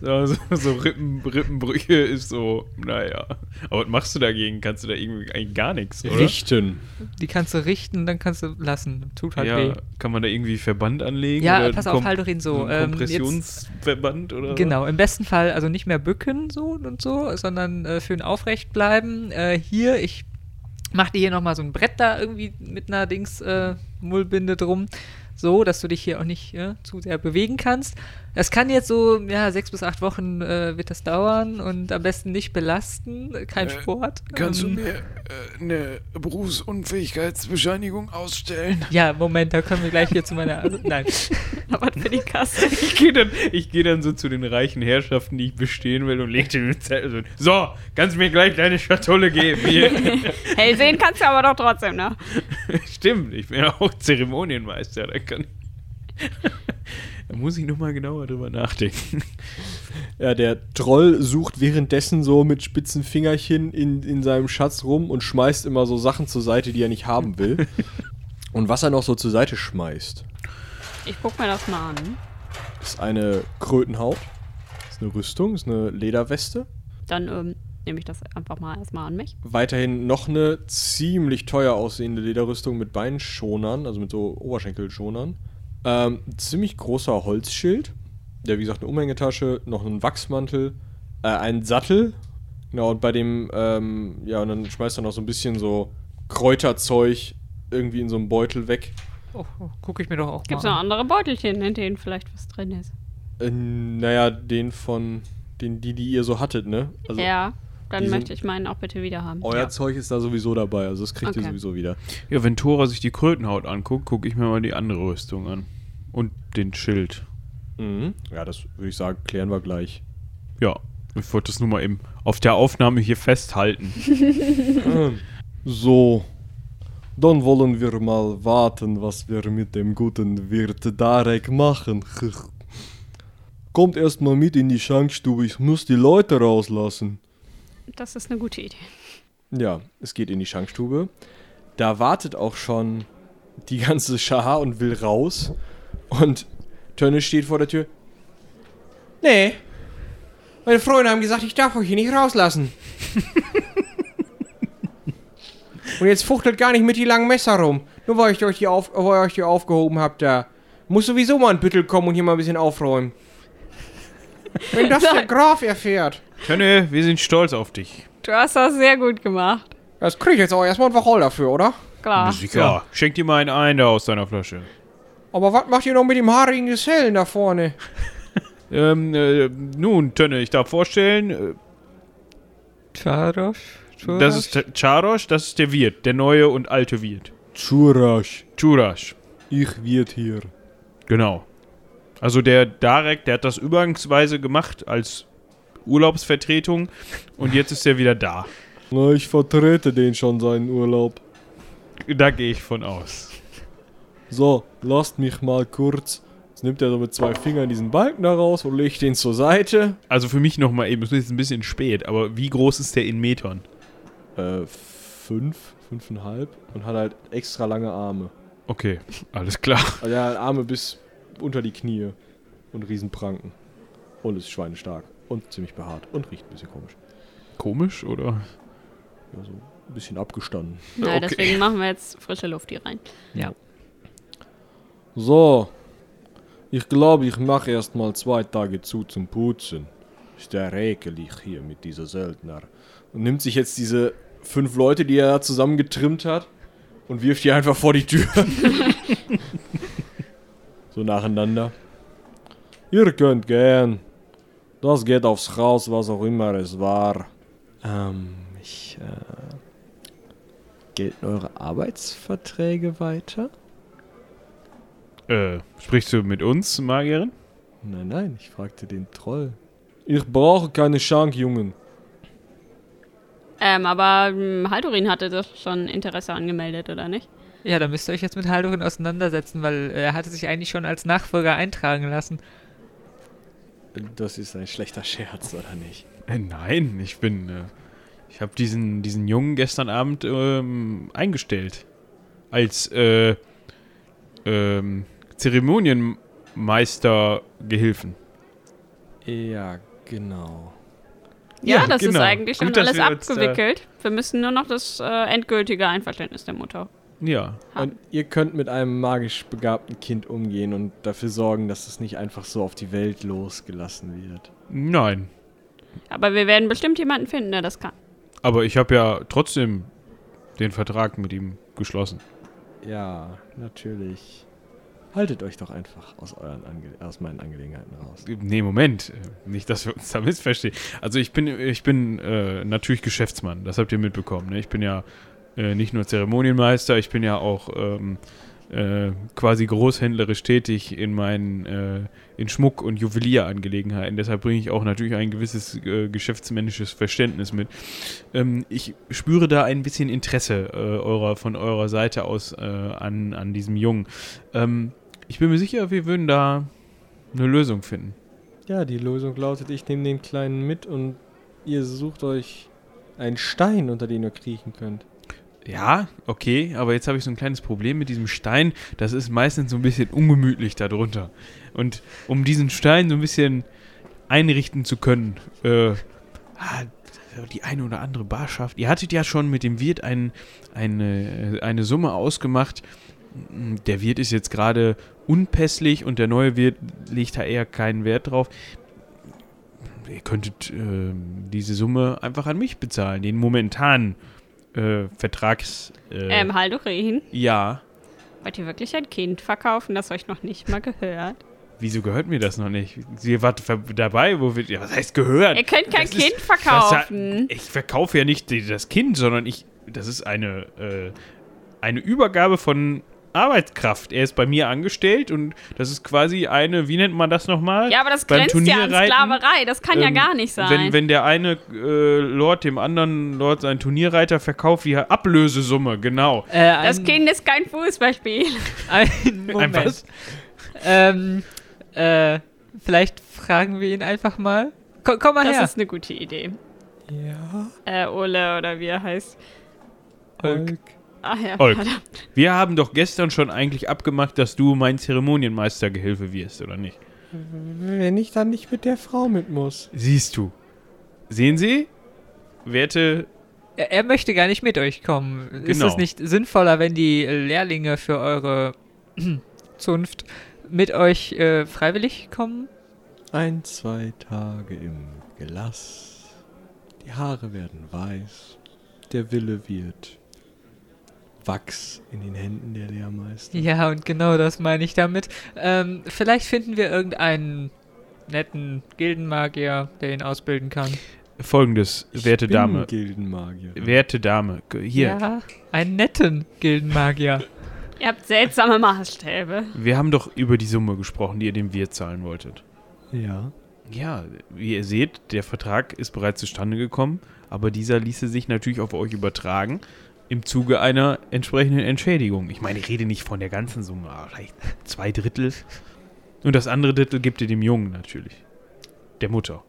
So, so, so Rippen, Rippenbrüche ist so, naja. Aber was machst du dagegen? Kannst du da irgendwie eigentlich gar nichts, oder? Richten. Die kannst du richten, dann kannst du lassen. Tut halt Ja, weh. kann man da irgendwie Verband anlegen? Ja, oder pass auf, Kom- Haldorin, so, ein ähm, Kompressionsverband oder Genau, im besten Fall also nicht mehr bücken so und so, sondern äh, schön aufrecht bleiben. Äh, hier, ich mach dir hier nochmal so ein Brett da irgendwie mit einer Dings äh, Mullbinde drum, so, dass du dich hier auch nicht äh, zu sehr bewegen kannst. Das kann jetzt so, ja, sechs bis acht Wochen äh, wird das dauern und am besten nicht belasten, äh, kein Äh, Sport. Kannst du Ähm, mir äh, eine Berufsunfähigkeitsbescheinigung ausstellen? Ja, Moment, da kommen wir gleich hier zu meiner. Also, nein. Aber für die Kasse. Ich gehe dann, ich geh dann so zu den reichen Herrschaften, die ich bestehen will, und leg dir den Zettel so, so, kannst du mir gleich deine Schatulle geben? Hier. Hell sehen kannst du aber doch trotzdem, ne? Stimmt, ich bin ja auch Zeremonienmeister, da kann Da muss ich nochmal genauer drüber nachdenken. Ja, der Troll sucht währenddessen so mit spitzen Fingerchen in, in seinem Schatz rum und schmeißt immer so Sachen zur Seite, die er nicht haben will. und was er noch so zur Seite schmeißt, Ich guck mir das mal an. ist eine Krötenhaut, ist eine Rüstung, ist eine Lederweste. Dann ähm, nehme ich das einfach mal erstmal an mich. Weiterhin noch eine ziemlich teuer aussehende Lederrüstung mit Beinschonern, also mit so Oberschenkelschonern. Ähm, ein ziemlich großer Holzschild, der wie gesagt eine Umhängetasche, noch einen Wachsmantel, äh, einen Sattel. Genau, und bei dem, ähm, ja, und dann schmeißt er noch so ein bisschen so Kräuterzeug irgendwie in so einem Beutel weg. Oh, oh, gucke ich mir doch auch Gibt es mal noch an. andere Beutelchen, in denen vielleicht was drin ist? Äh, naja, den von, den, die, die ihr so hattet, ne? Also ja, dann möchte ich meinen auch bitte wieder haben. euer Zeug ist da sowieso dabei, also das kriegt ihr Okay. sowieso wieder. Ja, wenn Thora sich die Krötenhaut anguckt, gucke ich mir mal die andere Rüstung an. Und den Schild. Mhm. Ja, das würde ich sagen, klären wir gleich. Ja, ich wollte das nur mal eben auf der Aufnahme hier festhalten. So, dann wollen wir mal warten, was wir mit dem guten Wirt Darek machen. Kommt erstmal mit in die Schankstube, ich muss die Leute rauslassen. Das ist eine gute Idee. Ja, es geht in die Schankstube. Da wartet auch schon die ganze Schar und will raus. Und Tönne steht vor der Tür. Nee, meine Freunde haben gesagt, ich darf euch hier nicht rauslassen. Und jetzt fuchtelt gar nicht mit die langen Messer rum. Nur weil ich euch hier, auf, weil euch hier aufgehoben habt da. Muss sowieso mal ein Büttel kommen und hier mal ein bisschen aufräumen. Wenn das der Graf erfährt. Tönne, wir sind stolz auf dich. Du hast das sehr gut gemacht. Das krieg ich jetzt auch erstmal ein Wacholder dafür, oder? Klar. Sicher. Schenk dir mal einen ein da aus deiner Flasche. Aber was macht ihr noch mit dem haarigen Gesellen da vorne? Ähm, äh, nun, Tönne, ich darf vorstellen, äh, Charosh? das ist T- Charosh, das ist der Wirt, der neue und alte Wirt. Churash, Churash, ich wird hier. genau. Also der Darek, der hat das übergangsweise gemacht als Urlaubsvertretung und jetzt ist er wieder da. Na, ich vertrete den schon seinen Urlaub. Da gehe ich von aus. So, lasst mich mal kurz nimmt er so mit zwei Fingern diesen Balken da raus und legt den zur Seite. Also für mich nochmal eben, es ist jetzt ein bisschen spät, aber wie groß ist der in Metern? Äh, fünf, fünfeinhalb und hat halt extra lange Arme. Okay, alles klar. Also er hat Arme bis unter die Knie und Riesenpranken. Und ist schweinestark und ziemlich behaart und riecht ein bisschen komisch. Komisch, oder? Ja, so ein bisschen abgestanden. Na, Okay. deswegen machen wir jetzt frische Luft hier rein. So, ich glaube, ich mache erst mal zwei Tage zu zum Putzen. Ist der räkelig hier mit dieser Söldner. Und nimmt sich jetzt diese fünf Leute, die er zusammengetrimmt hat, und wirft die einfach vor die Tür. so nacheinander. Ihr könnt gehen. Das geht aufs Haus, was auch immer es war. Ähm, ich, äh. Gelten eure Arbeitsverträge weiter? Äh, sprichst du mit uns, Magierin? Nein, nein, ich fragte den Troll. Ich brauche keine Schankjungen. Ähm, aber hm, Haldurin hatte doch schon Interesse angemeldet, oder nicht? Ja, da müsst ihr euch jetzt mit Haldurin auseinandersetzen, weil er hatte sich eigentlich schon als Nachfolger eintragen lassen. Das ist ein schlechter Scherz, oder nicht? Äh, nein, ich bin. Äh, ich habe diesen, diesen Jungen gestern Abend ähm, eingestellt. Als äh, ähm, Zeremonienmeister-Gehilfen. Ja, genau. Ja, Ja, das ist genau. eigentlich schon Gut, alles wir uns da- abgewickelt. Wir müssen nur noch das äh, endgültige Einverständnis der Mutter. Ja. Und ihr könnt mit einem magisch begabten Kind umgehen und dafür sorgen, dass es nicht einfach so auf die Welt losgelassen wird. Nein. Aber wir werden bestimmt jemanden finden, der das kann. Aber ich habe ja trotzdem den Vertrag mit ihm geschlossen. Ja, natürlich. Haltet euch doch einfach aus, euren Ange aus meinen Angelegenheiten raus. Nee, Moment. Nicht, dass wir uns da missverstehen. Also ich bin, ich bin äh, natürlich Geschäftsmann. Das habt ihr mitbekommen. Ne? Ich bin ja äh, nicht nur Zeremonienmeister, ich bin ja auch ähm, äh, quasi großhändlerisch tätig in meinen äh, in Schmuck- und Juwelierangelegenheiten. Deshalb bringe ich auch natürlich ein gewisses äh, geschäftsmännisches Verständnis mit. Ähm, ich spüre da ein bisschen Interesse äh, eurer, von eurer Seite aus an, an diesem Jungen. Ähm, ich bin mir sicher, wir würden da eine Lösung finden. Ja, die Lösung lautet, ich nehme den Kleinen mit und ihr sucht euch einen Stein, unter den ihr kriechen könnt. Ja, okay, aber jetzt habe ich so ein kleines Problem mit diesem Stein. Das ist meistens so ein bisschen ungemütlich darunter. Und um diesen Stein so ein bisschen einrichten zu können, äh, ah, die eine oder andere Barschaft. Ihr hattet ja schon mit dem Wirt ein, eine, eine Summe ausgemacht. Der Wirt ist jetzt gerade unpässlich und der neue Wirt legt da eher keinen Wert drauf. Ihr könntet ähm, diese Summe einfach an mich bezahlen, den momentanen äh, Vertrags. Äh, Ähm, Haldurin, ja. wollt ihr wirklich ein Kind verkaufen, das euch noch nicht mal gehört? Wieso gehört mir das noch nicht? Sie wart dabei, wo wir. Ja, was heißt gehört? Ihr könnt kein Das ist- Kind Das verkaufen. hat- ich verkaufe ja nicht das Kind, sondern ich. Das ist eine, äh, eine Übergabe von Arbeitskraft. Er ist bei mir angestellt und das ist quasi eine, wie nennt man das nochmal? Ja, aber das Beim grenzt ja an Turnierreiten, Sklaverei. Das kann ja Ähm, gar nicht sein. Wenn, wenn der eine äh, Lord dem anderen Lord seinen Turnierreiter verkauft, wie Ablösesumme, genau. Äh, ein, das Kind ist kein Fußballspiel. Ein Moment. Ein was? Ähm, äh, vielleicht fragen wir ihn einfach mal. Komm, komm mal Das her. ist eine gute Idee. Ja, Äh, Ole oder wie er heißt. Volk. Ach ja, Olk. Wir haben doch gestern schon eigentlich abgemacht, dass du mein Zeremonienmeistergehilfe wirst, oder nicht? Wenn ich dann nicht mit der Frau mit muss. Siehst du. Sehen Sie? Werte. er, er möchte gar nicht mit euch kommen. Ist Genau. es nicht sinnvoller, wenn die Lehrlinge für eure Zunft mit euch äh, freiwillig kommen? Ein, zwei Tage im Gelass. Die Haare werden weiß. Der Wille wird Wachs in den Händen der Lehrmeister. Ja, und genau das meine ich damit. Ähm, vielleicht finden wir irgendeinen netten Gildenmagier, der ihn ausbilden kann. Folgendes, werte bin Dame. Gildenmagier. Werte Dame. Hier. Ja, einen netten Gildenmagier. Ihr habt seltsame Maßstäbe. Wir haben doch über die Summe gesprochen, die ihr dem Wirt zahlen wolltet. Ja. Ja, wie ihr seht, der Vertrag ist bereits zustande gekommen, aber dieser ließe sich natürlich auf euch übertragen im Zuge einer entsprechenden Entschädigung. Ich meine, ich rede nicht von der ganzen Summe, aber vielleicht zwei Drittel. Und das andere Drittel gibt ihr dem Jungen natürlich. Der Mutter.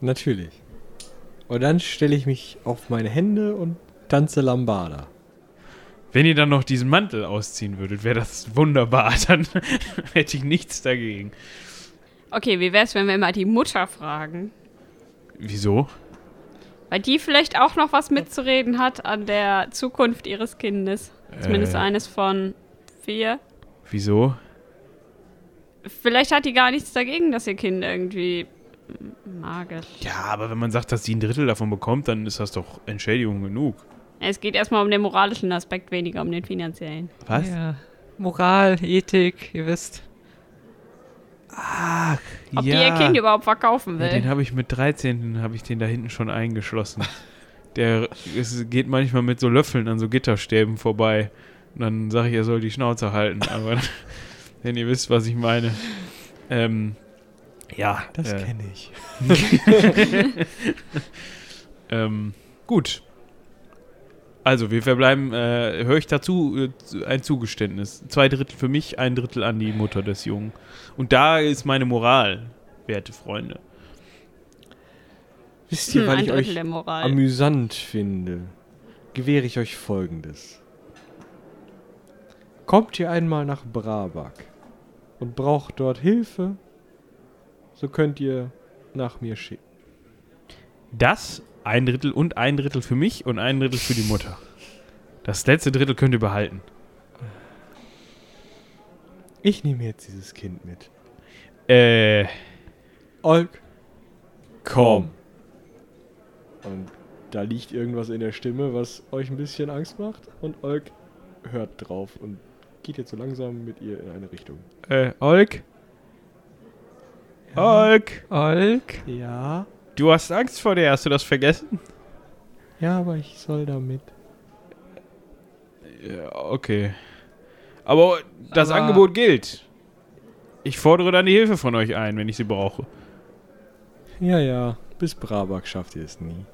Natürlich. Und dann stelle ich mich auf meine Hände und tanze Lambada. Wenn ihr dann noch diesen Mantel ausziehen würdet, wäre das wunderbar. Dann hätte ich nichts dagegen. Okay, wie wär's, wenn wir mal die Mutter fragen? Wieso? Weil die vielleicht auch noch was mitzureden hat an der Zukunft ihres Kindes. Zumindest Äh. eines von vier. Wieso? Vielleicht hat die gar nichts dagegen, dass ihr Kind irgendwie magisch. Ja, aber wenn man sagt, dass sie ein Drittel davon bekommt, dann ist das doch Entschädigung genug. Es geht erstmal um den moralischen Aspekt, weniger um den finanziellen. Was? Ja. Moral, Ethik, ihr wisst. Ob die ihr Kind überhaupt verkaufen Ja, will. den habe ich mit 13, habe ich den da hinten schon eingeschlossen. Der es geht manchmal mit so Löffeln an so Gitterstäben vorbei. Und dann sage ich, er soll die Schnauze halten. Aber wenn ihr wisst, was ich meine. Ähm, ja. Das äh, kenne ich. ähm, gut. Also, wir verbleiben, äh, höre ich dazu äh, ein Zugeständnis. Zwei Drittel für mich, ein Drittel an die Mutter des Jungen. Und da ist meine Moral, werte Freunde. Wisst ihr, Hm, weil ich euch amüsant finde, gewähre ich euch folgendes. Kommt ihr einmal nach Brabak und braucht dort Hilfe, so könnt ihr nach mir schicken. Das, ein Drittel und ein Drittel für mich und ein Drittel für die Mutter. Das letzte Drittel könnt ihr behalten. Ich nehme jetzt dieses Kind mit. Äh, Olk, komm. Und da liegt irgendwas in der Stimme, was euch ein bisschen Angst macht. Und Olk hört drauf und geht jetzt so langsam mit ihr in eine Richtung. äh, Olk? Olk? Olk. Ja, Du hast Angst vor der, hast du das vergessen? ja, aber ich soll damit. Ja, okay. Aber das Aber- Angebot gilt. Ich fordere dann die Hilfe von euch ein, wenn ich sie brauche. Ja, ja, bis Brabak schafft ihr es nie.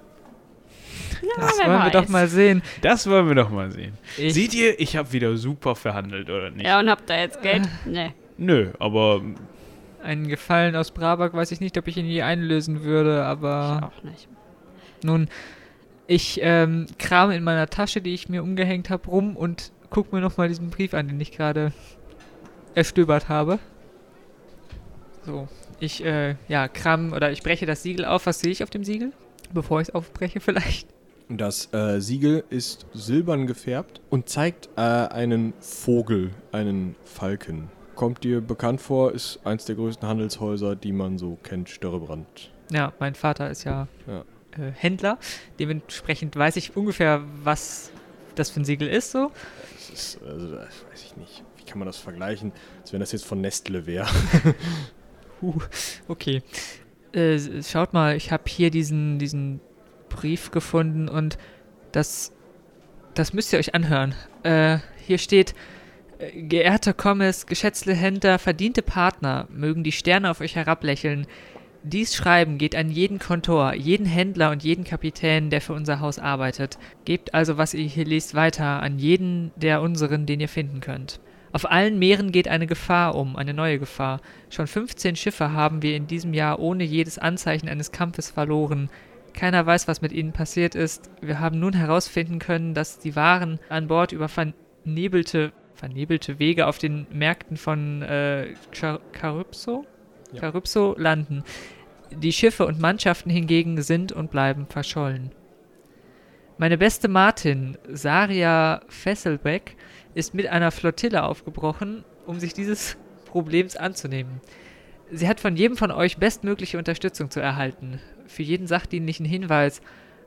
Das wer wollen wir doch weiß. mal sehen. Das wollen wir doch mal sehen. Ich, Seht ihr, ich habe wieder super verhandelt, oder nicht? Ja, und habt ihr jetzt Geld? Nee. Nö, aber einen Gefallen aus Brabak weiß ich nicht, ob ich ihn je einlösen würde, Ich aber auch nicht. nun, ich ähm, kram in meiner Tasche, die ich mir umgehängt habe, rum und guck mir nochmal diesen Brief an, den ich gerade erstöbert habe. So, ich, äh, ja, kram oder ich breche das Siegel auf. Was sehe ich auf dem Siegel? Bevor ich es aufbreche, vielleicht. Das äh, Siegel ist silbern gefärbt und zeigt äh, einen Vogel, einen Falken. Kommt dir bekannt vor, ist eins der größten Handelshäuser, die man so kennt, Störrebrand. Ja, mein Vater ist ja, Ja. Äh, Händler. Dementsprechend weiß ich ungefähr, was das für ein Siegel ist, so. Das ist, also, das weiß ich nicht. Wie kann man das vergleichen, als wenn das jetzt von Nestle wäre? Uh, okay. Äh, schaut mal, ich habe hier diesen, diesen Brief gefunden und das, das müsst ihr euch anhören. Äh, hier steht, geehrter Kommes, geschätzte Händler, verdiente Partner, mögen die Sterne auf euch herablächeln. Dies Schreiben geht an jeden Kontor, jeden Händler und jeden Kapitän, der für unser Haus arbeitet. Gebt also, was ihr hier liest, weiter an jeden der unseren, den ihr finden könnt. Auf allen Meeren geht eine Gefahr um, eine neue Gefahr. Schon 15 Schiffe haben wir in diesem Jahr ohne jedes Anzeichen eines Kampfes verloren. Keiner weiß, was mit ihnen passiert ist. Wir haben nun herausfinden können, dass die Waren an Bord über vernebelte, vernebelte Wege auf den Märkten von äh, Char- Calypso? Ja. Calypso landen. Die Schiffe und Mannschaften hingegen sind und bleiben verschollen. Meine beste Martin, Saria Fesselbeck, ist mit einer Flottille aufgebrochen, um sich dieses Problems anzunehmen. Sie hat von jedem von euch bestmögliche Unterstützung zu erhalten. Für jeden sachdienlichen Hinweis,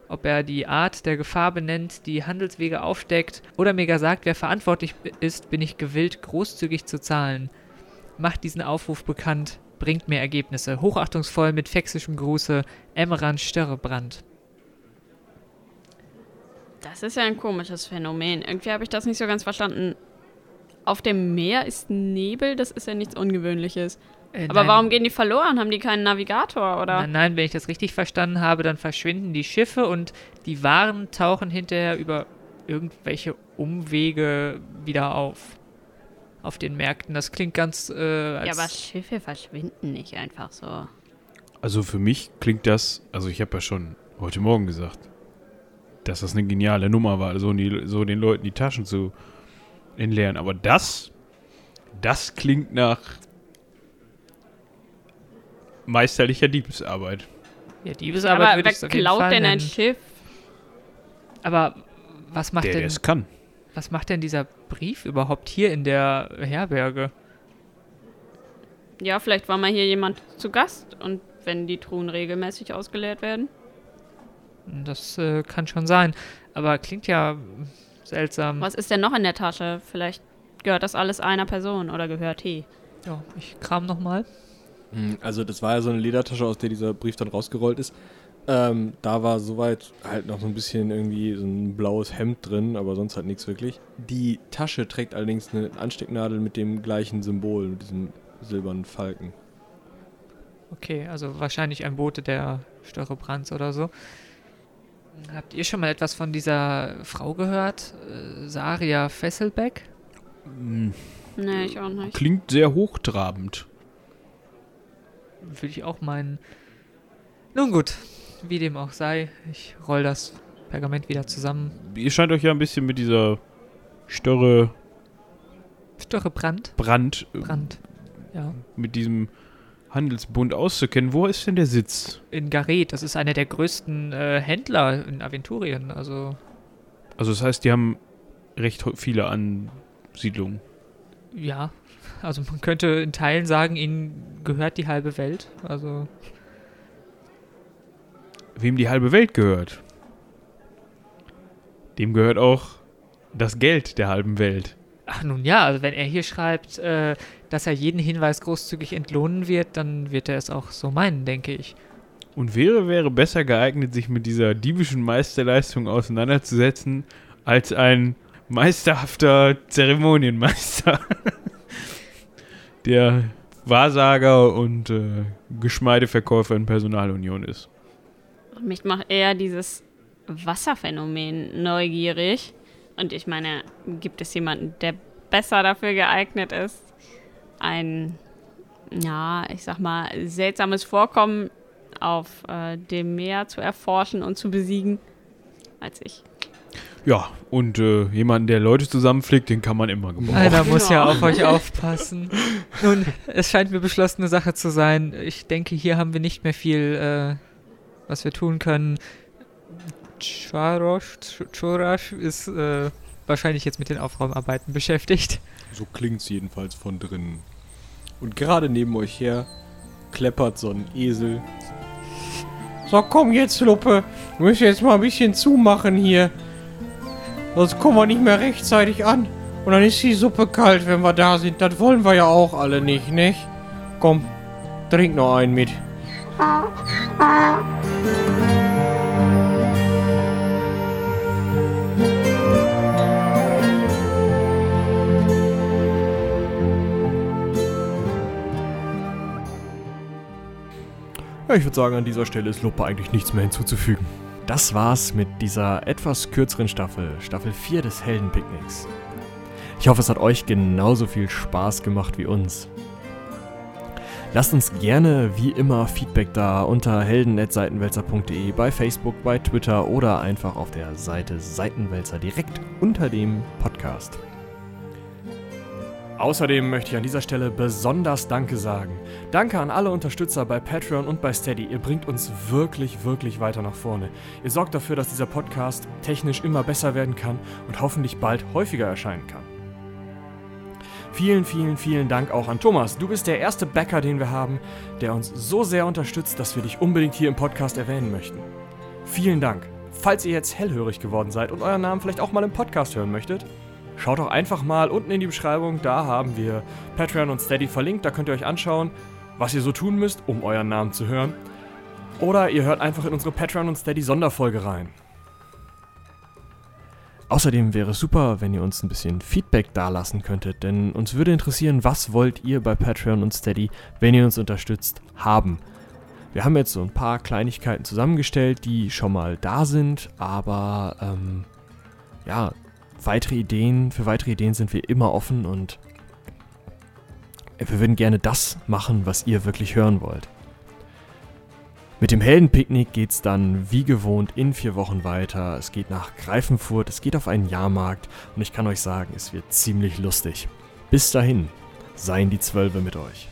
ob er die Art der Gefahr benennt, die Handelswege aufdeckt oder mir gar sagt, wer verantwortlich ist, bin ich gewillt, großzügig zu zahlen. Macht diesen Aufruf bekannt, bringt mir Ergebnisse. Hochachtungsvoll mit fexischem Gruße, Emmeran Störrebrand. Das ist ja ein komisches Phänomen. Irgendwie habe ich das nicht so ganz verstanden. Auf dem Meer ist Nebel, das ist ja nichts Ungewöhnliches. Äh, Aber nein. warum gehen die verloren? Haben die keinen Navigator oder? Nein, nein, wenn ich das richtig verstanden habe, dann verschwinden die Schiffe und die Waren tauchen hinterher über irgendwelche Umwege wieder auf. auf den Märkten. Das klingt ganz. Äh, Ja, aber Schiffe verschwinden nicht einfach so. Also für mich klingt das, also ich habe ja schon heute Morgen gesagt, dass das eine geniale Nummer war, so, die, so den Leuten die Taschen zu entleeren. Aber das, das klingt nach meisterlicher Diebesarbeit. ja, Diebesarbeit aber würde wer ich auf jeden klaut Fall denn ein nennen. Schiff? Aber was macht Der, der denn es kann. was macht denn dieser Brief überhaupt hier in der Herberge? Ja, vielleicht war mal hier jemand zu Gast und wenn die Truhen regelmäßig ausgeleert werden. Das äh, kann schon sein, aber klingt ja seltsam. Was ist denn noch in der Tasche? Vielleicht gehört das alles einer Person oder gehört he? Ja, ich kram noch mal. Hm, Also das war ja so eine Ledertasche, aus der dieser Brief dann rausgerollt ist. Ähm, da war soweit halt noch so ein bisschen irgendwie so ein blaues Hemd drin, aber sonst halt nichts wirklich. Die Tasche trägt allerdings eine Anstecknadel mit dem gleichen Symbol, mit diesem silbernen Falken. Okay, also wahrscheinlich ein Bote der Störrebrands oder so. Habt ihr schon mal etwas von dieser Frau gehört? Äh, Saria Fesselbeck? Hm, Nee, ich auch nicht. Klingt sehr hochtrabend. Würde ich auch meinen. Nun gut, wie dem auch sei, ich roll das Pergament wieder zusammen. Ihr scheint euch ja ein bisschen mit dieser Större Störrebrand? Brand, äh, Brand. Ja. mit diesem Handelsbund auszukennen. Wo ist denn der Sitz? In Gareth, das ist einer der größten äh, Händler in Aventurien. Also, Also das heißt, die haben recht viele Ansiedlungen. ja. Also man könnte in Teilen sagen, ihnen gehört die halbe Welt. Also, Wem die halbe Welt gehört, dem gehört auch das Geld der halben Welt. ach nun ja, also wenn er hier schreibt, äh, dass er jeden Hinweis großzügig entlohnen wird, dann wird er es auch so meinen, denke ich. Und wäre, wäre besser geeignet, sich mit dieser diebischen Meisterleistung auseinanderzusetzen, als ein meisterhafter Zeremonienmeister, der Wahrsager und äh, Geschmeideverkäufer in Personalunion ist. Mich macht eher dieses Wasserphänomen neugierig. Und ich meine, gibt es jemanden, der besser dafür geeignet ist, ein, ja, ich sag mal, seltsames Vorkommen auf äh, dem Meer zu erforschen und zu besiegen, als ich? Ja, und äh, jemanden, der Leute zusammenflickt, den kann man immer gebrauchen. Einer muss ja Ja. auf euch aufpassen. Nun, es scheint mir beschlossene Sache zu sein. Ich denke, hier haben wir nicht mehr viel, äh, was wir tun können. Charosh, Ch- Chorash ist äh, wahrscheinlich jetzt mit den Aufräumarbeiten beschäftigt. So klingt's jedenfalls von drinnen. Und gerade neben euch her kleppert so ein Esel. So, komm jetzt, Luppe. Wir müssen jetzt mal ein bisschen zumachen hier. Sonst kommen wir nicht mehr rechtzeitig an. Und dann ist die Suppe kalt, wenn wir da sind. Das wollen wir ja auch alle nicht, nicht? Komm, trink noch einen mit. Ja, ich würde sagen, an dieser Stelle ist Luppe eigentlich nichts mehr hinzuzufügen. Das war's mit dieser etwas kürzeren Staffel, Staffel 4 des Heldenpicknicks. Ich hoffe, es hat euch genauso viel Spaß gemacht wie uns. Lasst uns gerne wie immer Feedback da unter helden.seitenwälzer.de bei Facebook, bei Twitter oder einfach auf der Seite Seitenwälzer direkt unter dem Podcast. Außerdem möchte ich an dieser Stelle besonders Danke sagen. Danke an alle Unterstützer bei Patreon und bei Steady. Ihr bringt uns wirklich, wirklich weiter nach vorne. Ihr sorgt dafür, dass dieser Podcast technisch immer besser werden kann und hoffentlich bald häufiger erscheinen kann. Vielen, vielen, vielen Dank auch an Thomas. Du bist der erste Bäcker, den wir haben, der uns so sehr unterstützt, dass wir dich unbedingt hier im Podcast erwähnen möchten. Vielen Dank. Falls ihr jetzt hellhörig geworden seid und euren Namen vielleicht auch mal im Podcast hören möchtet, Schaut doch einfach mal unten in die Beschreibung, da haben wir Patreon und Steady verlinkt, da könnt ihr euch anschauen, was ihr so tun müsst, um euren Namen zu hören. Oder ihr hört einfach in unsere Patreon und Steady Sonderfolge rein. Außerdem wäre es super, wenn ihr uns ein bisschen Feedback dalassen könntet, denn uns würde interessieren, was wollt ihr bei Patreon und Steady, wenn ihr uns unterstützt, haben. Wir haben jetzt so ein paar Kleinigkeiten zusammengestellt, die schon mal da sind, aber ähm, ja, weitere Ideen, für weitere Ideen sind wir immer offen und wir würden gerne das machen, was ihr wirklich hören wollt. Mit dem Heldenpicknick geht's dann wie gewohnt in vier Wochen weiter. Es geht nach Greifenfurt, es geht auf einen Jahrmarkt und ich kann euch sagen, es wird ziemlich lustig. Bis dahin, seien die Zwölfe mit euch.